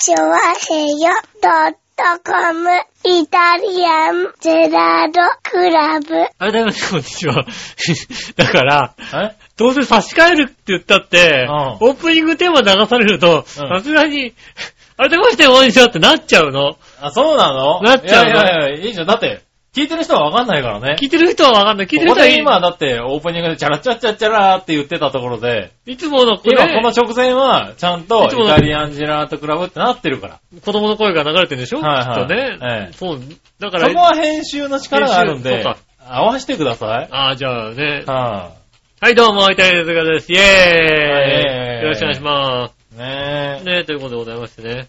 チョワヘヨドットコムイタリアンゼラードクラブ。あれだよ、こんにちは。だから、え？どうせ差し替えるって言ったって、うんオープニングテーマ流されると、さうんすがに、あれでましてこんにちはってなっちゃうの？あ、そうなの？なっちゃうのいやいやいや、いいじゃん。だって、聞いてる人はわかんないからね。聞いてる人はわかんない。聞いてるここ人は今だってオープニングでチャラチャッチャッチャラーって言ってたところで、いつものこれ今この直前はちゃんとイいつものタリアンジェラートクラブってなってるから。子供の声が流れてるんでしょ、はいはいきっとね、ええそう。だから、そこは編集の力があるんで編集そうか、合わせてください。ああ、じゃあね。ははい、どうも、イタリアンズガです。イェーイ、はいよろしくお願いしまい。ねす。ねということでございましてね。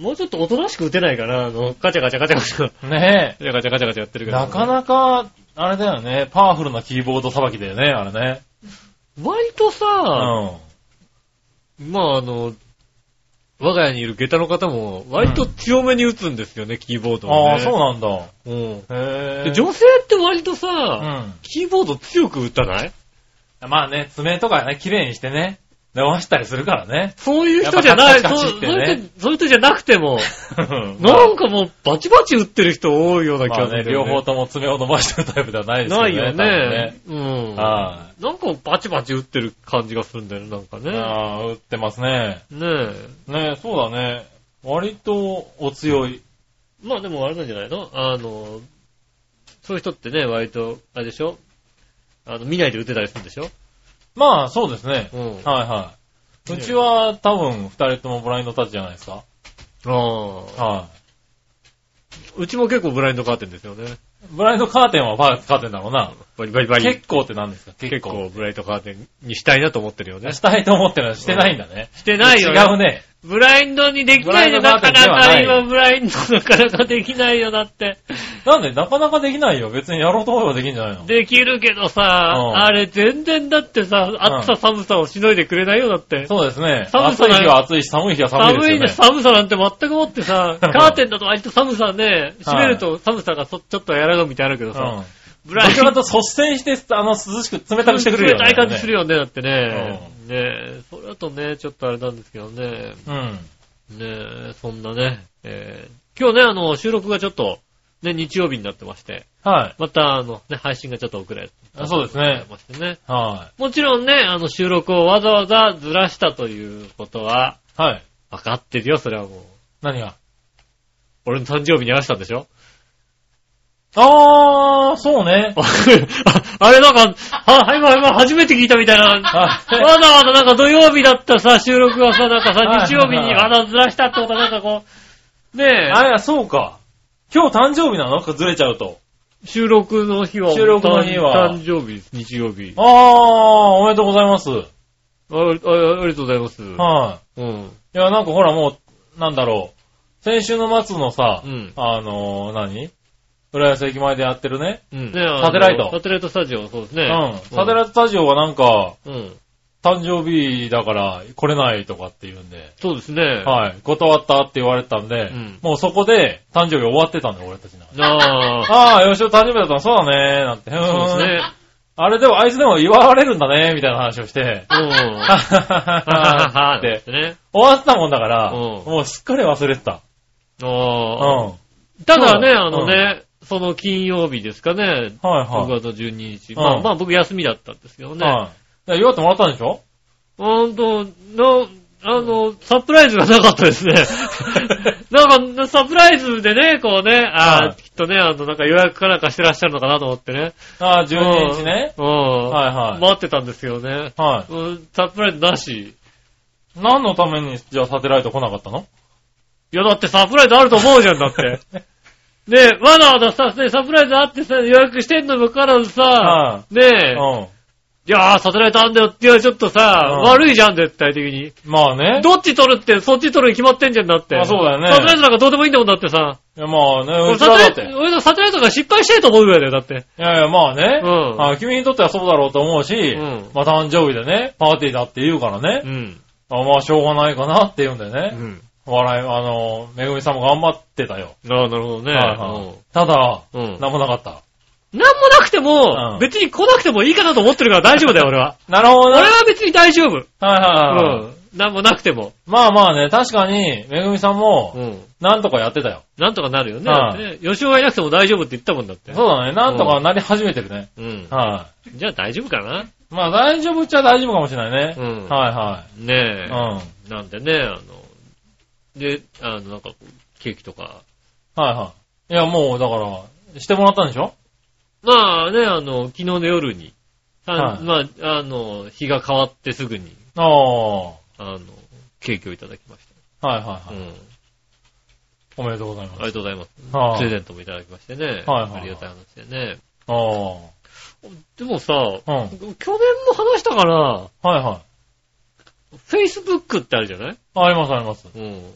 もうちょっとおとなしく打てないかなあの、ガチャガチャガチャガチャ。え。ねガチャガチャガチャガチャやってるえ。けど。なかなか、あれだよね、パワフルなキーボードさばきだよね、あれね。割とさ、うん。まああの、我が家にいる下駄の方も、割と強めに打つんですよね、キーボードを、ね。ああ、そうなんだ。うん。へ。女性って割とさ、うん。キーボード強く打たない？まあね、爪とかね、綺麗にしてね、伸ばしたりするからね。そういう人じゃない、そうそういう人そういう人じゃなくても、ななんかもうバチバチ打ってる人多いような気がするんだよね、両方とも爪を伸ばしてるタイプではないですよね。ないよ多分ね。うん。はなんかバチバチ打ってる感じがするんだよね、なんかい。ね。ああ、打ってますね。ねえ。ねそうだね。割とお強い。まあでもあれなんじゃないの？あの、そういう人ってね、割と、あれでしょ？あの、見ないで打てたりするんでしょ？まあ、そうですね。うん。はいはい。ねうちは多分二人ともブラインドタッチじゃないですか。ああ。はうちも結構ブラインドカーテンですよね。い。ブラインドカーテンはバーカーテンだろうな。バリバリバリ。結構って何ですか？結構ブラインドカーテンにしたいなと思ってるよね。したいと思ってるのはしてないんだね。してないよ、違うね。ブラインドにできないよ、なかなか今ブラインドなかなかできないよ、だって。なんでなかなかできないよ。別にやろうと思えばできんじゃないのできるけどさ、うんあれ全然だってさ、暑さ寒さをしのいでくれないよ、だって。そうですね。寒さ暑い日は暑いし、寒い日は寒いですよね。寒いね、寒さなんて全くもってさ、カーテンだと割と寒さね、閉めると寒さがそちょっとやらがみたいあるけどさ、うん。ブラインドと率先して、あの、涼しく、冷たくしてくれるよね。冷たい感じするよね、だってね。うねえ、それだとね、ちょっとあれなんですけどね。うん。ねえ、そんなね、えー今日ね、あの、収録がちょっと、ね、日曜日になってまして、はい。また、あの、ね、配信がちょっと遅れあそうですねましてね。はもちろんね、あの、収録をわざわざずらしたということは、い。はい。分かってるよ、それはもう。何が？俺の誕生日に合わせたんでしょ？あー、そうね。ああれなんか、は、今、今初めて聞いたみたいな。わざわざなんか土曜日だったさ、収録がさ、なんかさ、はい日曜日にわざわざずらしたってことはなんかこう、ねえ、あ、いや、そうか。今日誕生日なの？かずれちゃうと。収録の日は、収録の日は誕生日、日曜日。あー、おめでとうございます。あああありがとうございます。はうん。い。いや、なんかほらもう、なんだろう。先週の末のさ、うんあのー、何？浦安駅前でやってるね。うん。ねサテライトサテライトスタジオ、そうですね。うん。サテライトスタジオはなんか、うん。誕生日だから来れないとかって言うんで、そうですね。はい。断ったって言われてたんで、うんもうそこで誕生日終わってたんだよ、俺たちな。あ あ、ああ、よしお誕生日だったの？そうだねー、なんて。そうですね。あれでも、あいつでも祝われるんだね、みたいな話をして、うん。はははははははって、ね。終わってたもんだから、うんもうすっかり忘れてた。あうん。ただね、あのね、その金曜日ですかね、いはい。6月12日。うんまあまあ僕休みだったんですけどね。はい。祝ってもらったんでしょ？ほんと、な、あの、サプライズがなかったですね。なんか、サプライズでね、こうね、ああ、はいきっとね、あの、なんか予約かなんかしてらっしゃるのかなと思ってね。ああ、12日ね。うん。はいはい待ってたんですよね。はうんサプライズなし。い。何のために、じゃあサテライト来なかったの？いや、だってサプライズあると思うじゃん、だって。ねえ、わざわざさ、ねサプライズあってさ、予約してんのにもかかわらずさは、ねえ、うん。いやー、サテライトあんだよって、いや、ちょっとさ、うん悪いじゃん、絶対的に。まあね。どっち取るって、そっち取るに決まってんじゃんだって。あそうだよねサテライトなんかどうでもいいんだもんだってさ。いやまあね、うち俺サって。テライト、俺のサテライトが失敗してると思うぐらいだよ、だって。いやいや、まあね。うんあ君にとってはそうだろうと思うし、うんまあ誕生日でね、パーティーだって言うからね、うん。あまあしょうがないかなって言うんだよね。うん。笑い、あの、めぐみさんも頑張ってたよ。ああ、なるほどね。はいはいただ、うん。うん。なんもなかった。なんもなくても、うん別に来なくてもいいかなと思ってるから大丈夫だよ、俺は。なるほどね。俺は別に大丈夫。はいはいはい。うん。なんもなくても。まあまあね、確かに、めぐみさんうも、ん。なんとかやってたよ。なんとかなるよね。はいだってね吉尾がいなくても大丈夫って言ったもんだって。そうだね、なんとかなり始めてるね。うん。はじゃあ大丈夫かな？いまあ大丈夫っちゃ大丈夫かもしれないね。うんはいはねえ。い。うん。なんでね、あの、で、あの、なんかケーキとか。はいはい。いや、もう、だから、してもらったんでしょ？まあね、あの、昨日の夜に、あはいまあ、あの、日が変わってすぐに、ああ。はあの、ケーキをいただきましいはいた。はい。うん。おめでとうございます。ありがとうございます。はいプレゼントもいただきましてね。はいはいありがたい話でね。ああ。でもさ、うん。去年も話したかなはいはい。Facebook ってあるじゃない？ありますあります。うん。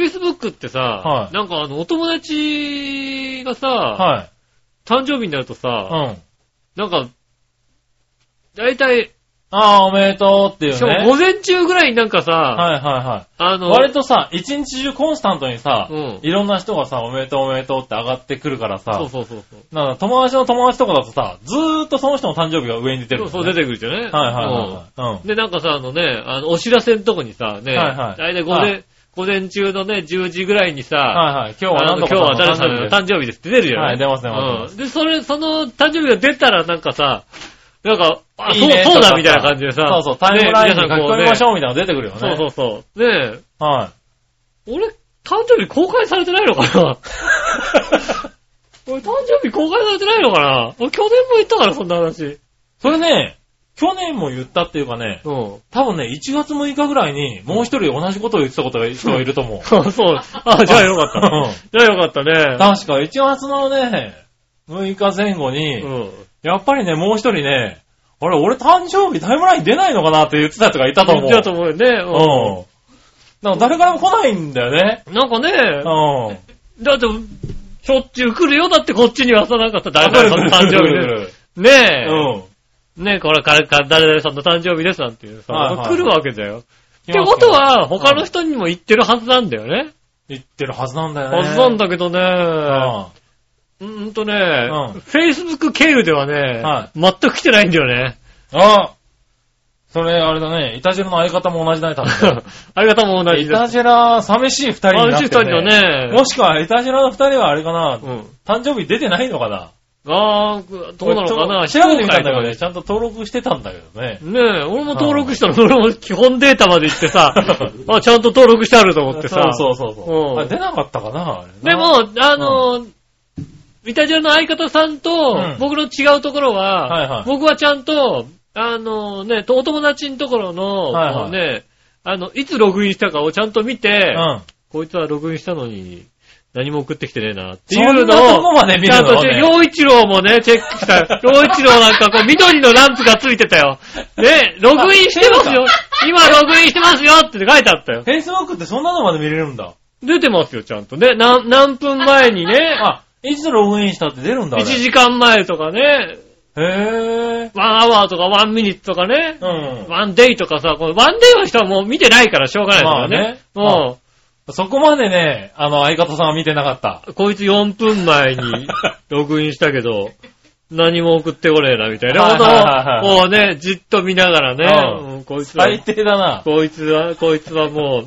Facebook ってさ、はいなんかあの、お友達がさ、はい。誕生日になるとうさ、ん。なんか、大体、ああ、おめでとうっていうしかもね。午前中ぐらいになんかさ、はいはいはい。あの、割とさ、一日中コンスタントにさ、うんいろんな人がさ、おめでとうおめでとうって上がってくるからさ、そうそうそうそう。なんか友達の友達とかだとさ、ずーっとその人の誕生日が上に出てる、そうそう出てくるじゃない？はいはいはいはい。うん。で、なんかさ、あのね、あの、お知らせのとこにさ、ね、はいはい大体午前、はい午前中のね、10時ぐらいにさ、はいはい。今日は今日は誰かさんさんのの誕生日です。って出るじゃないはい出ます出ますうんで、それ、その誕生日が出たらなんかさ、なんか、あ、いいねそう、そうだみたいな感じでさ、そうそう、タイムラインに書き込みましょょうみたいなの出てくるよね。そうそうそう。ねえ、はい。俺、誕生日公開されてないのかな？俺、誕生日公開されてないのかな？俺、去年も言ったから、そんな話。それね、去年も言ったっていうかね、うん。多分ね、1月6日ぐらいに、もう一人同じことを言ってたことが人がいると思う。そう。あ、じゃあよかった。うんじゃあよかったね。確か1月のね、6日前後に、うん。やっぱりね、もう一人ね、あれ、俺誕生日タイムライン出ないのかなって言ってた人がいたと思う。言ってたと思うよね。うん。なんか誰からも来ないんだよね。うん。なんかね、うん。だって、しょっちゅう来るよ。だってこっちにはさ、なんかさ、誰々さんの誕生日で。ねえ。うん。ねえ、これ、誰々さんの誕生日ですなんていうさ、はいはい来るわけだよ。ってことは、他の人にも言ってるはずなんだよね。言ってるはずなんだよね。はずなんだけどね。うーんとね、うん Facebook 経由ではね、は全く来てないんだよね。あそれ、あれだね。イタジェラの相方も同じだね、多分ありがとうも同じです。イタジェラ、寂しい二人になって楽しい二人だね。ね。もしくは、イタジェラの二人はあれかな、うん。誕生日出てないのかなああ、どうなのかな？調べてみたんだけど非ね、ちゃんと登録してたんだけどね。ねえ、俺も登録したの、俺も基本データまで行ってさ、あ、ちゃんと登録してあると思ってさ。そうそうそうそう。う。ん。出なかったかなでも、あの、イタジェラの相方さんとうん、僕の違うところは、はいはい。僕はちゃんと、あのね、お友達のところの、はいはい。ね、あの、いつログインしたかをちゃんと見て、うん。こいつはログインしたのに、何も送ってきてねえな、っていそうのを、まで見ちゃんと。洋一郎もね、チェックした。洋一郎なんかこう、緑のランプがついてたよ。ね、ログインしてますよ。今ログインしてますよって書いてあったよ。Facebook ってそんなのまで見れるんだ。出てますよ、ちゃんとね。何、何分前にね、あ、いつログインしたって出るんだ、あ1れ。時間前とかね、へぇー。ワンアワーとかワンミニッツとかね、うん。ワンデイとかさ、このワンデイの人はもう見てないからしょうがないからね。まあねうん。そこまでね、あの、相方さんは見てなかった。こいつ4分前に ログインしたけど、何も送ってこねえな、みたいなはいはいはいはいことを、こうね、じっと見ながらね、うんうんこいつは、最低だな。こいつは、こいつはもう、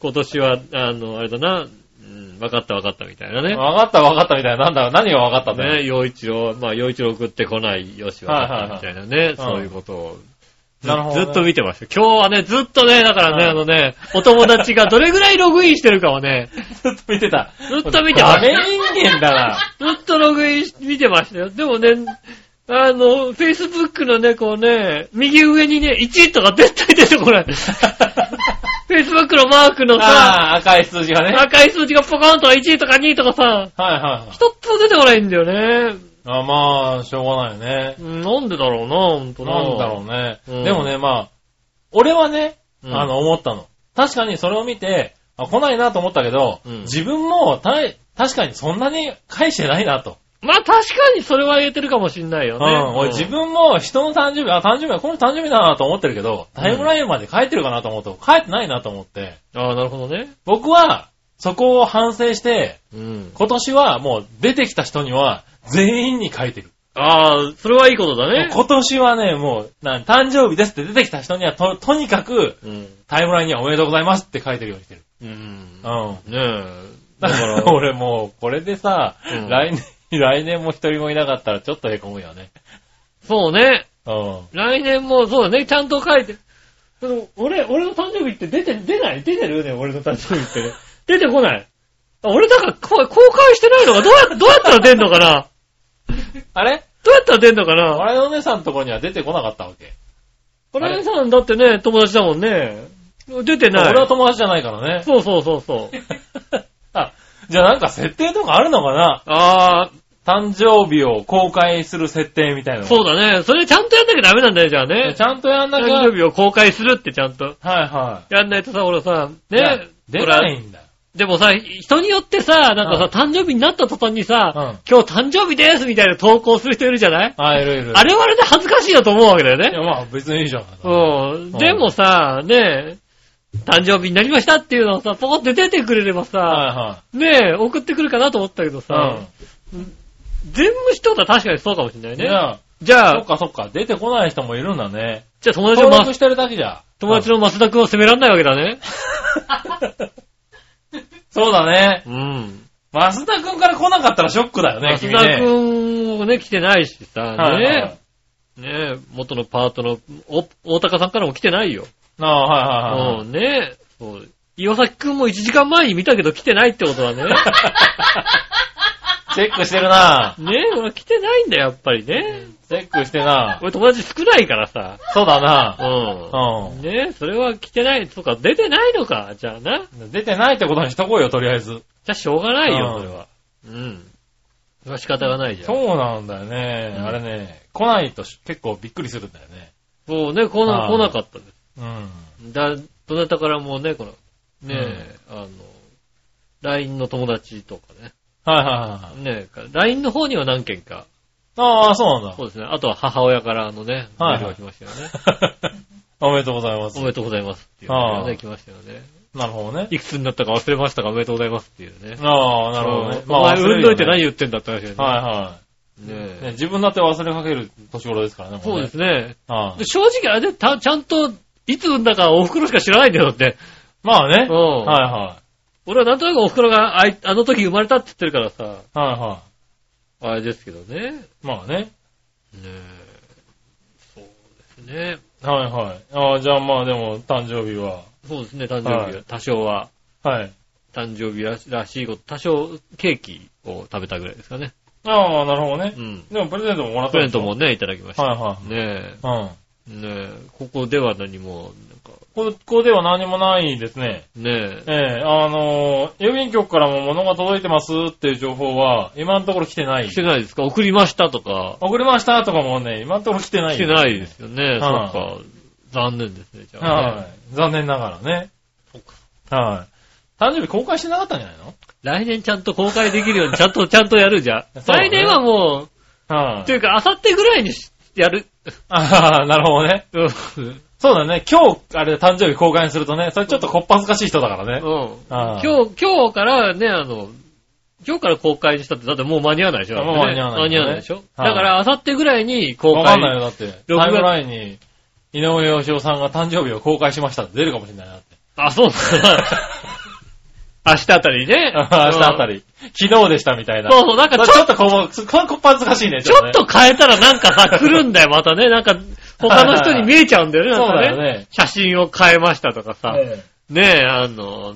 今年は、あの、あれだな、うん、分かった分かったみたいなね。わかったわかったみたいな。なんだ、何がわかったんだよ。ね、洋一郎、まあ、洋一郎送ってこない、よし、分かったみたいなね、そういうことを。ずなるほどねずっと見てました。今日はね、ずっとね、だからね、はいあのね、お友達がどれぐらいログインしてるかをね、ずっと見てた。ずっと見てました。人間だな。ずっとログインし見てましたよ。でもね、あの、Facebook のね、こうね、右上にね、1とか絶対出てこない。Facebook のマークのさ、赤い数字がね。はい赤い数字がポコンとか1とか2とかさ、はいはい。一つも出てこないんだよね。あまあ、しょうがないよね。うんなんでだろうな、ほんとな。なんだろうね。うんでもね、まあ、俺はね、うんあの、思ったの。確かにそれを見て、あ来ないなと思ったけど、うん自分もたい確かにそんなに返してないなと。まあ確かにそれは言えてるかもしんないよね。うん。俺自分も人の誕生日、あ、誕生日だ、この誕生日だなと思ってるけど、タイムラインまで書いてるかなと思うと、書いてないなと思って、ああ、なるほどね。僕は、そこを反省して、うん。今年はもう出てきた人には全員に書いてる。ああ、それはいいことだね。今年はね、もう、な誕生日ですって出てきた人にはと、とにかく、うん。タイムラインにはおめでとうございますって書いてるようにしてる。うん。うん。ねえ。だからら、、俺もう、これでさ、うん来年、来年も一人もいなかったらちょっと凹むよね。そうね。うん。来年もそうだね、ちゃんと書いて。でも俺、俺の誕生日って出て、出ない？出てるよね、俺の誕生日ってね。出てこない。あ 俺だからこ公開してないのかどうや、どうやったら出んのかな？あれ？どうやったら出んのかな？我のお姉さんのところには出てこなかったわけ。これさんだってね、友達だもんね。出てない。俺は友達じゃないからね。そうそうそうそう。あ、じゃあなんか設定とかあるのかな？あ誕生日を公開する設定みたいなあ、の。そうだね。それちゃんとやんなきゃダメなんだよ、じゃあね。ちゃんとやんな誕きゃ。生日を公開するってちゃんと。はいはやんないとさ、俺さ、い。いやね。出ないんだよ。でもさ、人によってさ、なんかさ、誕生日になった途端にさ、うん今日誕生日ですみたいな投稿する人いるじゃない？あ、いるいる。あれはあれで恥ずかしいなと思うわけだよね。いや、まあ別にいいじゃん。うん。でもさ、ね誕生日になりましたっていうのをさ、ポコって出てくれればさ、はね送ってくるかなと思ったけどいさ、はい。全部人は確かにそうかもしれないうん。ね。いや、じゃあそっ、かそっか。出てこない人もいるんだね。じゃあ友達のま登録してるだけじゃ。友達の増田くんを責めらんないわけだね。そうだね。うん。増田くんから来なかったらショックだよね、君増田くね。んもね、来てないしさ、はいはいねね元のパートの、お、大高さんからも来てないよ。ああ、はいはいはい。うん、ねそう。岩崎くんも1時間前に見たけど来てないってことはね。チェックしてるなね俺来てないんだよ、やっぱりね。チェックしてな俺友達少ないからさ。そうだなう。うんねそれは来てない、とか出てないのか、じゃあな。じ出てないってことにしとこうよ、とりあえず。ゃあしょうがないよ、うんそれは。うん。それは仕方がないじゃん。そうなんだよね。うんあれね、来ないとし結構びっくりするんだよね。そうね、来な、来なかったです。うん。だ、どなたからもね、この、ねえ、あの、LINE の友達とかね。はいはいはい。ねえ、LINE の方には何件か。ああ、そうなんそうですね。あとは母親からのね、メはいールが来ましたよね。だ。おめでとうございますおめ。でとうございますっていうのがね、来ましたよね。なるほどね。いくつになったか忘れましたがおめでとうございますっていうね。ああ、なるほどね。お前、産んどいて何はい言ってんだって話だよね。はねい。ねえ自分だって忘れかける年頃ですからね。。そうですすね。正直あれでたちゃんと、いつ産んだかお袋しか知らないんだよだって。まあね。うんはいは俺はなんとなくお袋があいあの時生まれたって言ってるからさ、い。はいはあれですけどね。ねい。まあね。え。そうですね。はいはい。ああ、じゃあまあでも、誕生日は。そうですね、誕生日は、はい多少は、はい。誕生日らしいこと、多少ケーキを食べたぐらいですかね。ああ、なるほどねう。ん。でもプレゼントももらったプレゼントもね、いただきました。はいはねい。うん。え、ねえ、ここでは何も、ここでは何もないですね。ねえ、ええあのー、郵便局からも物が届いてますっていう情報は、今のところ来てない来。てないですか？送りましたとか、送りましたとかもね、今のところ来てない。来てないですよね。そはいっか。残念ですね、じゃあ、ね。はい。残念ながらね。はい。誕生日公開してなかったんじゃないの？来年ちゃんと公開できるようにちゃんと、ちゃんとやるじゃん。ね来年はもう、はい、というか、あさってぐらいにしやる。ああ、なるほどね。うん。そうだね。今日、あれ、誕生日公開にするとね、それちょっとこっぱずかしい人だからね。うん。今日、今日からね、あの、今日から公開にしたって、だってもう間に合わないでしょもう間に合わない間に合わないでしょはいだから、あさってぐらいに公開。わかんないよ、だって。タイムラインに、井上洋雄さんが誕生日を公開しましたって出るかもしれないなって。あ、そうなんだ。明日あたりね。明日あたり。り。昨日でしたみたいな。そうそう、なんかちょちょっとこう、ここっぱずかしいね、ちょっと変えたらなんかさ、来るんだよ、またね。なんか、他の人に見えちゃうんだよね、なんかだよね。写真を変えましたとかさ。えねえ、あの、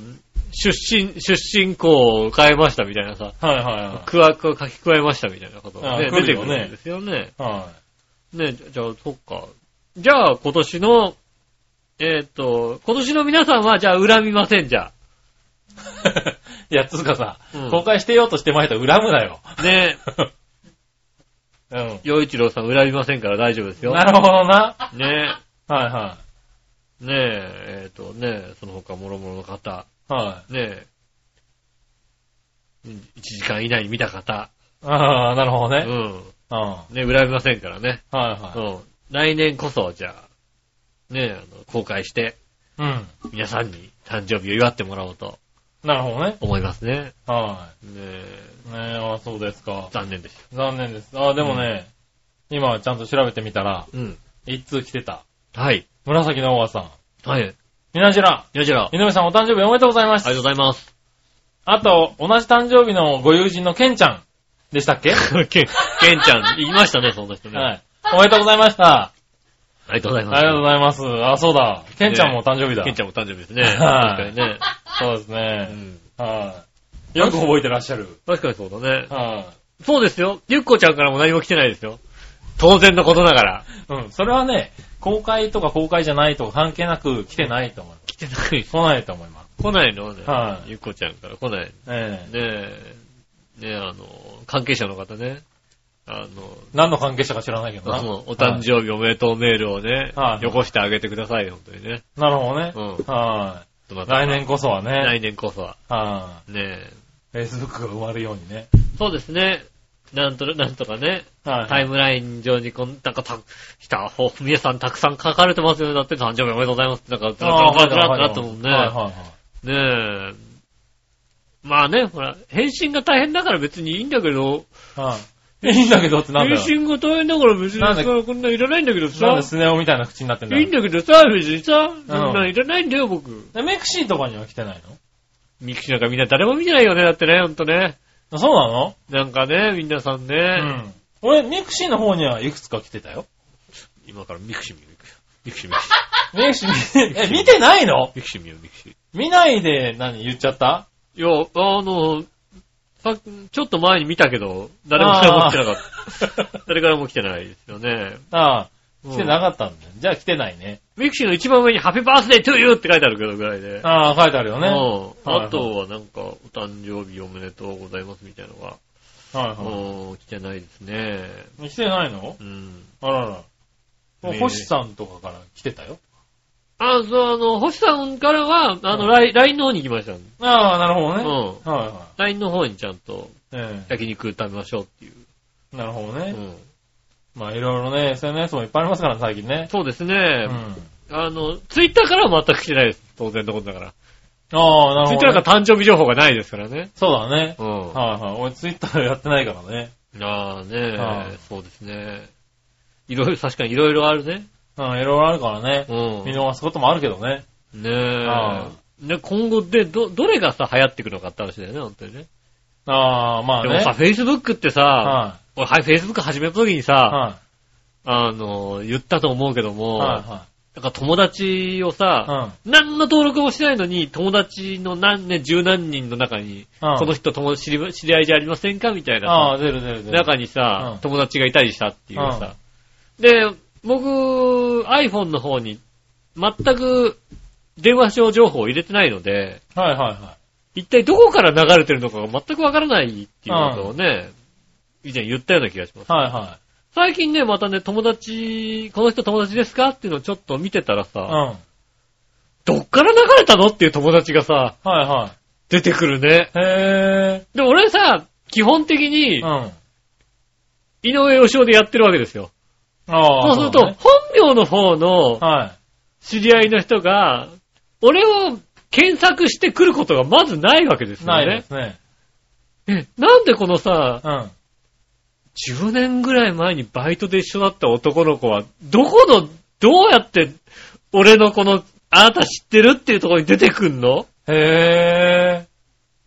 出身、出身校を変えましたみたいなさ。えはいはいはい。くわ、く書き加えましたみたいなことがね、あ来出てくるんですよね。はねじゃじゃあ、そっか。じゃあ、今年の、えっ、と、今年の皆さんは、じゃあ、恨みません、じゃい。いや、つうかさ、うん公開してようとしてまいと恨むなよ。あ。ね うん。え、洋一郎さん恨みませんから大丈夫ですよ。なるほどな。ねはいはえ、ねえ、えっ、と、ねえ、その他、諸々の方、い。はい。ねえ、1時間以内に見た方、ああ、なるほどね。うん。うん。はね、恨みませんからね。いはうん。来年こそ、じゃあ、ねえ、あの、公開して、い。うん。皆さんに誕生日を祝ってもらおうとなるほどね。思いますね。はねえ、い。ねえ、あそうですか。残念でし残念です。あでもね、今ちゃんと調べてみたら、うん。一通来てた。はい。紫のオガさん。はい。みなじら。よじゃあ、井上さんお誕生日おめでとうございます。ありがとうございます。あと、同じ誕生日のご友人のケンちゃんでしたっけ？ケン、ケンちゃん、言いましたね、そんな人ね。はい。おめでとうございました。ありがとうございます。ありがとうございます。あ、そうだ。ケンちゃんも誕生日だ。ケンちゃんも誕生日ですね。はい確かにね。そうですうね。ん。はい。よく覚えてらっしゃる。確かにそうだね。はそうですよ。ゆっこちゃんからも何も来てないですよ。当然のことながら。い。うん。それはね、公開とか公開じゃないとか関係なく来てないと思います。来てない。来ないと思います。来ないの？ね。はいゆっこちゃんから来ない。ねええ。え。ねえ、あの、関係者の方ね。あ何の関係者か知らないけどの、な。お誕生日おめでとうメールをねはい、よこしてあげてくださいよ、本当にね。なるほどね。うんはい。来年こそはね。来年こそは。はねえ。い。Facebook が埋まるようにね。そうですね。なんと、なんとかね、はい。タイムライン上にこん、なんかた、来た、ほ皆さんたくさん書かれてますよね。だって誕生日おめでとうございますって。なんか、ずらずらずらずらってなったもんね。はいはいはい。ねえ。まあね、ほら、返信が大変だから別にいいんだけど、はい。いいんだけどってなんだよ。返信が大変だから別にさこんなんいらないんだけどなんさで、スネ夫みたいな口になってんだよいいん。だけどさ、別にさ、そんなんいらないんだよ、僕。でミクシーとかには来てないミクシーなんかみんな誰も見てないよね、だってね、ほんとね。のそうなの？なんかね、皆さんね、うん。俺、ミクシーの方にはいくつか来てたよ。今からミクシー見る。ミクシー、ミクシー。ミクシー見、え、見てないの？ミクシー見る、ミクシー。見ないで何言っちゃった？いや、あの、さちょっと前に見たけど、誰も来てなかった。誰からも来てないですよね。ああ、うん来てなかったんだよ。じゃあ来てないね。ミクシーの一番上に Happy Birthday to You って書いてあるけどぐらいで。ああ、書いてあるよね。うんはいはいあとはなんか、お誕生日おめでとうございますみたいなのが、はいはうん来てないですね。い。来てないの？うん。あらら。もう星さんとかから来てたよ。あ、そう、あの、星さんからは、あの、うん LINE LINE の方に行きました。ああ、なるほどね。うん。はいは LINE の方にちゃんとい。え焼肉食べましょうっていう。え。なるほどね。うん。まあいろいろね、SNS もいっぱいありますからね、最近ね。そうですうね。ん。あの、ツイッターからは全く来てないです。当然のことだから。ああ、なるほど、ツイッターね。から誕生日情報がないですからね。そうだね。うん。はいはい。俺ツイッターやってないからね。ああね、はいそうですね。いろいろ、確かにいろいろあるね。うん、いろいろあるからね。うん。見逃すこともあるけどね。ねあえ。ね、今後で、ど、どれがさ、流行ってくるのかって話だよね、本当にね。ああ、まあね。でもさ、Facebook ってさ、は俺、はい、Facebook 始めた時にい。さ、はあの、言ったと思うけどい。も、はなんか友達をい。さ、はい。何の登録もしてないのに、友達の何ね、十何人の中に、うん。この人友達知り知り合いじゃありませんか？みたいなああ、さ、出る出る出る。中にさ、うん友達がいたりしたっていうさ。で、僕、iPhone の方に、全く電話帳情報を入れてないので、はいはいは一体どこから流れてるのかが全くわからないっていうことをね、以前言ったような気がします。い。はいは最近ね、またね、友達、この人友達ですかっていうのをちょっと見てたらい。さ、うん。はいどっから流れたのっていう友達がさ、は出てくるね。い。へで、俺さ、基本的にぇ、ー。うん。井上義雄でやってるわけですよ。ああ。そうすると、ね本名の方のはい。知り合いの人が、俺を検索してくることがまずないわけですよないでね。すね。え、なんでこのさ、うん。10年ぐらい前にバイトで一緒だった男の子は、どこの、どうやって、俺のこの、あなた知ってるっていうところに出てくんの？へ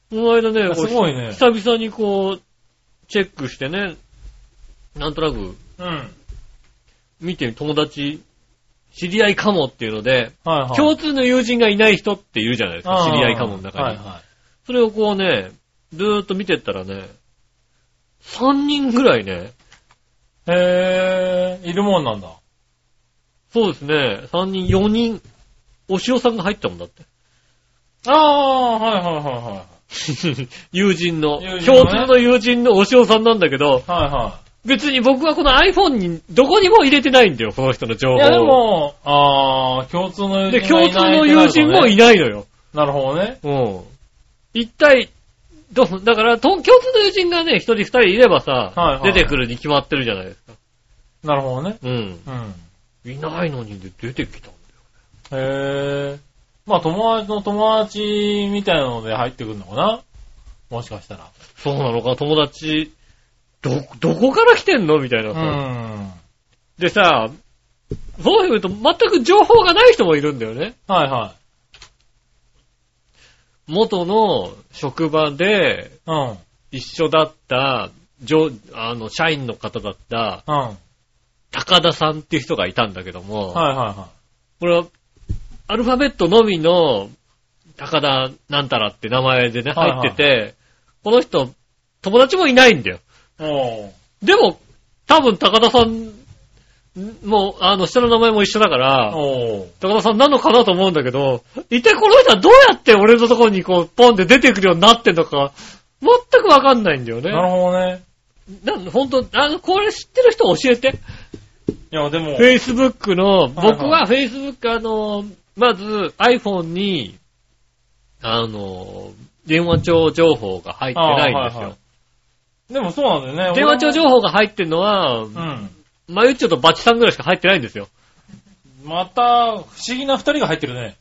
この間ね、すごいね。久々にこう、チェックしてね、なんとなくうん。見て友達、知り合いかもっていうので、はいはい。共通の友人がいない人っているじゃないですか、知り合いかもの中に。はいはそれをこうね、ずーっと見てったらね、3人ぐらいね、い。へぇー。いるもんなんだ。そうですね、3人、4人、お塩さんが入ったもんだって。ああ、はいはいはいはい。友人の、友人のね共通の友人のお塩さんなんだけど、はいは別に僕はこの iPhone にどこにも入れてないんだよ、この人の情い。報を。いやでも、ああ、共通の友人で、がいない共通の友人もいない。ないのよ。なるほどね。うん。一体、どう、だから、と共通の友人がね、一人二人いればさ、はいはい出てくるに決まってるじゃないですか。なるほどね。うん。うん。いないのに出てきたんだよ。へえ。まあ友達の友達みたいなので入ってくるのかな？もしかしたら。そうなのか、友達、ど、どこから来てんの？みたいなうさ。ん。でさ、そういうと全く情報がない人もいるんだよね。はいは元の職場でい。うん。一緒だった、上あの、社員の方だった、うん。はい高田さんっていう人がいたんだけども、はいはこれは、アルファベットのみの、高田なんたらって名前でね、はいはい入ってて、この人、友達もいないんだよ。でも、多分高田さん、もう、あの、下の名前も一緒だから。高田さんなのかなと思うんだけど、一体この人はどうやって俺のところにこう、ポンって出てくるようになってんのか、全くわかんないんだよね。なるほどね。な、ほんと、あの、これ知ってる人教えて。いや、でも、Facebook の、はい僕は Facebook あの、まず iPhone に、あの、電話帳情報が入ってないんですよ。はいはいでもそうなんだよね。電話帳情報。報が入ってるのは、うん。マユッチョとバチさんぐらいしか入ってないんですよ。また、不思議な二人が入ってるね。はい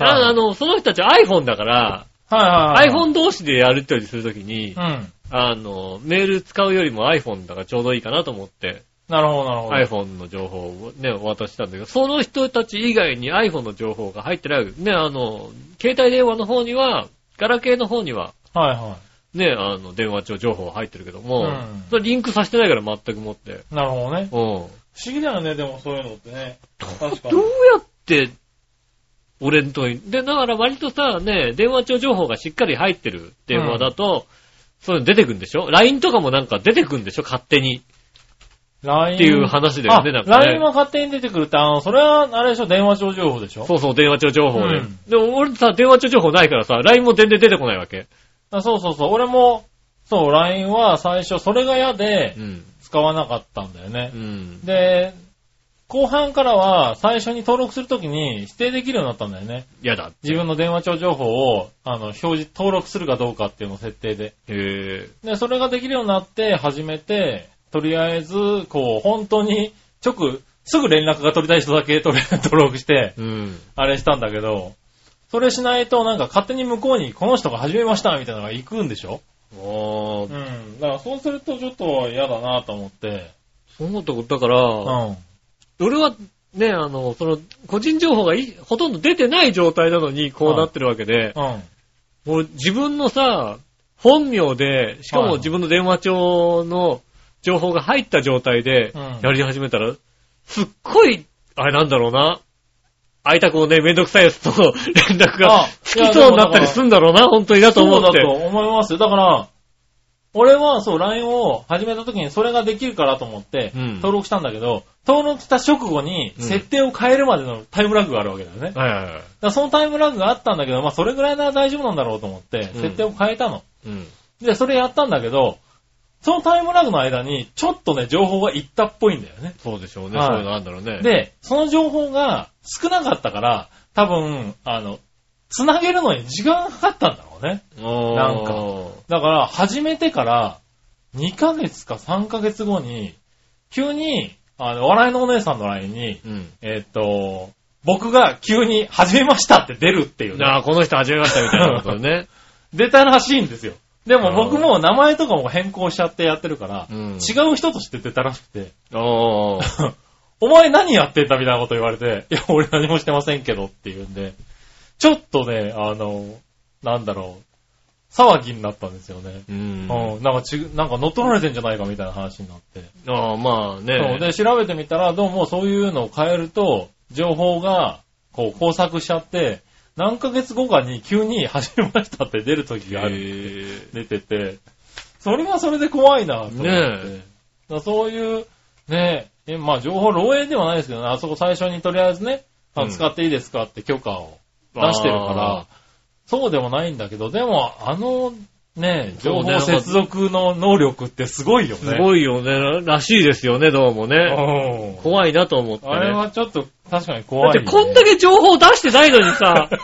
ああの、その人たちは iPhone だから、はいはいはい。iPhone 同士でやるとりするときにう、ん。あの、メール使うよりも iPhone だからちょうどいいかなと思って、なるほどなるほど。iPhone の情報をね、お渡ししたんだけど、その人たち以外に iPhone の情報が入ってない。ね、あの、携帯電話の方には、ガラケーの方には、はいはね、あの、電話帳情報入ってるけども、うんそれリンクさせてないから全くもって。い。なるほどね。うん。不思議だよね、でもそういうのってね。確かどうに。やって、俺んとこに。で、だから割とさ、ね、電話帳情報がしっかり入ってる電話だと、そういうの出てくんでしょ ?LINE とかもなんか出てくんでしょ？勝手に。LINE っていう話だよねあなんかね LINE は勝手に出てくるって、あの、それは、あれでしょ、電話帳情報でしょ？そうそう、電話帳情報で。うんでも俺さ、電話帳情報ないからさ、LINE も全然出てこないわけ。あそうそうそう。俺も、そう、LINE は最初、それが嫌でうん。使わなかったんだよねう。ん。で、後半からは最初に登録するときに指定できるようになったんだよね。やだ。自分の電話帳情報を、あの、表示、登録するかどうかっていうのを設定で。へで、それができるようになって始めて、とりあえず、こう、本当に、直、すぐ連絡が取りたい人だけ登録して、ぇうん。あれしたんだけど、それしないとなんか勝手に向こうにこの人が始めましたみたいなのが行くんでしょ？あーうん。だからそうするとちょっと嫌だなと思って。そうだだから、うん。俺は、ね、あの、その、個人情報がいほとんど出てない状態なのに、こうなってるわけで、うん。もう自分のさ、本名で、しかはいも自分の電話帳の情報が入った状態でうん、やり始めたら、すっごい、あれなんだろうな。相手こうね、めんどくさいやつと連絡があつきそうになったりすんだろうな、本当になと思って。そうだと思いますよ。だから、俺はそう、LINE を始めた時にそれができるからと思って、うん登録したんだけど、登録した直後にうん設定を変えるまでのタイムラグがあるわけだよね。はいはいはい。らそのタイムラグがあったんだけど、まあそれぐらいなら大丈夫なんだろうと思って、うん設定を変えたの。うん。で、それやったんだけど、そのタイムラグの間に、ちょっとね、情報がいったっぽいんだよね。そうでしょうね。はいそういうのなんだろうね。、で、その情報が少なかったから、多分、あの、つなげるのに時間がかかったんだろうね。なんかだから、始めてから、2ヶ月か3ヶ月後に、急に、あの、笑いのお姉さんの LINE に、うん。えっ、と、僕が急に始めましたって出るっていうね、ああ、この人始めましたみたいなことでね。出たらしいんですよ。でも僕あも名前とかも変更しちゃってやってるから、うん違う人として出たらしくて、お前何やってんだみたいなこと言われて、いや、俺何もしてませんけどっていうんで、ちょっとね、あの、なんだろう、騒ぎになったんですよね。うん。うん、なんかちぐ、なんか乗っ取られてんじゃないかみたいな話になって。ああ、まあそうね。で、調べてみたら、どうもそういうのを変えると、情報が、こう、工作しちゃって、何ヶ月後かに急に始めましたって出る時がある。出てて、それはそれで怖いなと思って。ねえそういう、ねえ、えまあ情報漏洩ではないですけどね、あそこ最初にとりあえずね、あうん使っていいですかって許可を出してるから、そうでもないんだけど、でもあの、ねえ、情報接続の能力ってすごいよね。すごいよね。らしいですよね、どうもね。うん怖いなと思ってね。あれはちょっと確かにだ怖い、ね。ってこんだけ情報出してないのにさ、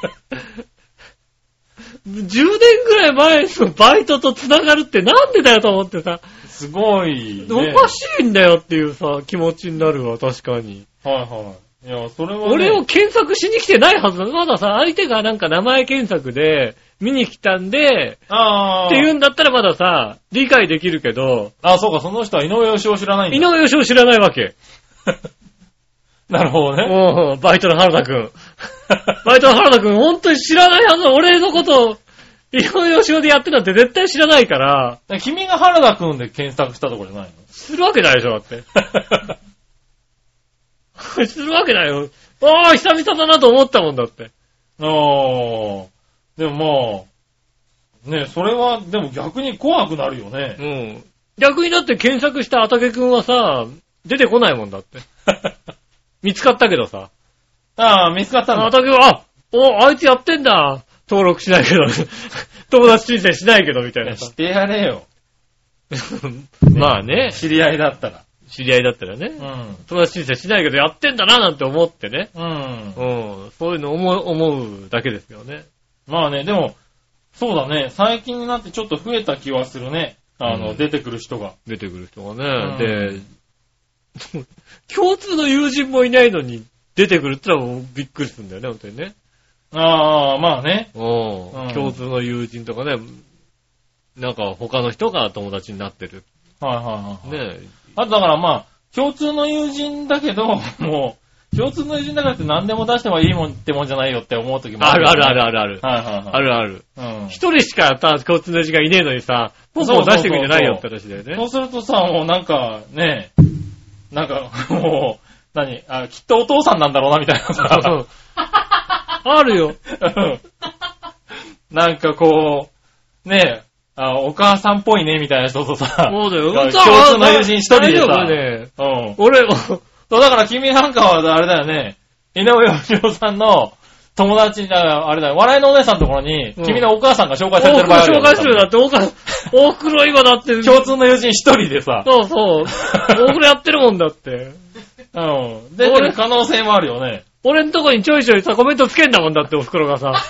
10年ぐらい前のバイトと繋がるってなんでだよと思ってさ、すごい、ね。おかしいんだよっていうさ、気持ちになるわ、確かに。はいはい。いや、それは、ね、俺を検索しに来てないはずだ。まださ、相手がなんか名前検索で、見に来たんで、ああ。っていうんだったらまださ、理解できるけど、あ、そうか、その人は井上義雄知らないんだ。井上義雄知らないわけ。なるほどね。うん、バイトの原田くん。バイトの原田くん、本当に知らないはず、俺のことを、井上義雄でやってたって絶対知らないから、君が原田くんで検索したところじゃないするわけないでしょ、だって。するわけないよ。ああ、久々だなと思ったもんだって。のああ。でもまあ、ねそれは、でも逆に怖くなるようね。ん。逆にだって検索した ata けくんはさ、出てこないもんだって。見つかったけどさ。ああ、見つかったんだ。ata けくん、あ、お、あいつやってんだ。登録しないけど。友達申請しないけど、みたいなさし。てやれよ。まあね、知り合いだったら。知り合いだったらね。うん。友達申請しないけど、やってんだな、なんて思ってね。うん。うん。そういうの思う、思うだけですよね。まあね、でも、そうだね。最近になってちょっと増えた気はするね。あの、うん出てくる人が。出てくる人がうんね。で、共通の友人もいないのに出てくるってのはもうびっくりするんだよね、本当にね。ああ、まあね。うんうん共通の友人とかね、なんか他の人が友達になってる。はいはいはい。ねあとだからまあ、共通の友人だけど、もう、共通の友人だからって何でも出してもいいもんってもんじゃないよって思う時もあるあるある。るあるある。はいはいはい。あるある。うん。一人しかさ、共通の友人がいねえのにさ、ポンポン出してくんじゃないよって話だよねそう。するとさ、もうなんか、ねなんか、もう、何？あ、きっとお父さんなんだろうな、みたいなそうさ。あるよ。うんなんかこう、ねあ、お母さんっぽいね、みたいな人とさ。そうだよ。共さ通の友人一人でさ。大丈夫ね。うん。俺、そう、だから君なんかはあれだよね、井上義雄さんの友達だ、あれだよ、笑いのお姉さんのところに、うん君のお母さんが紹介大されてる場合あるよ紹介するよ。だって、おか、大袋今だって。共通の友人一人でさ、そうそう。大袋やってるもんだって。うん。出てる可能性もあるよね。俺んとこにちょいちょいさ、コメントつけんだもんだって、お袋がさ。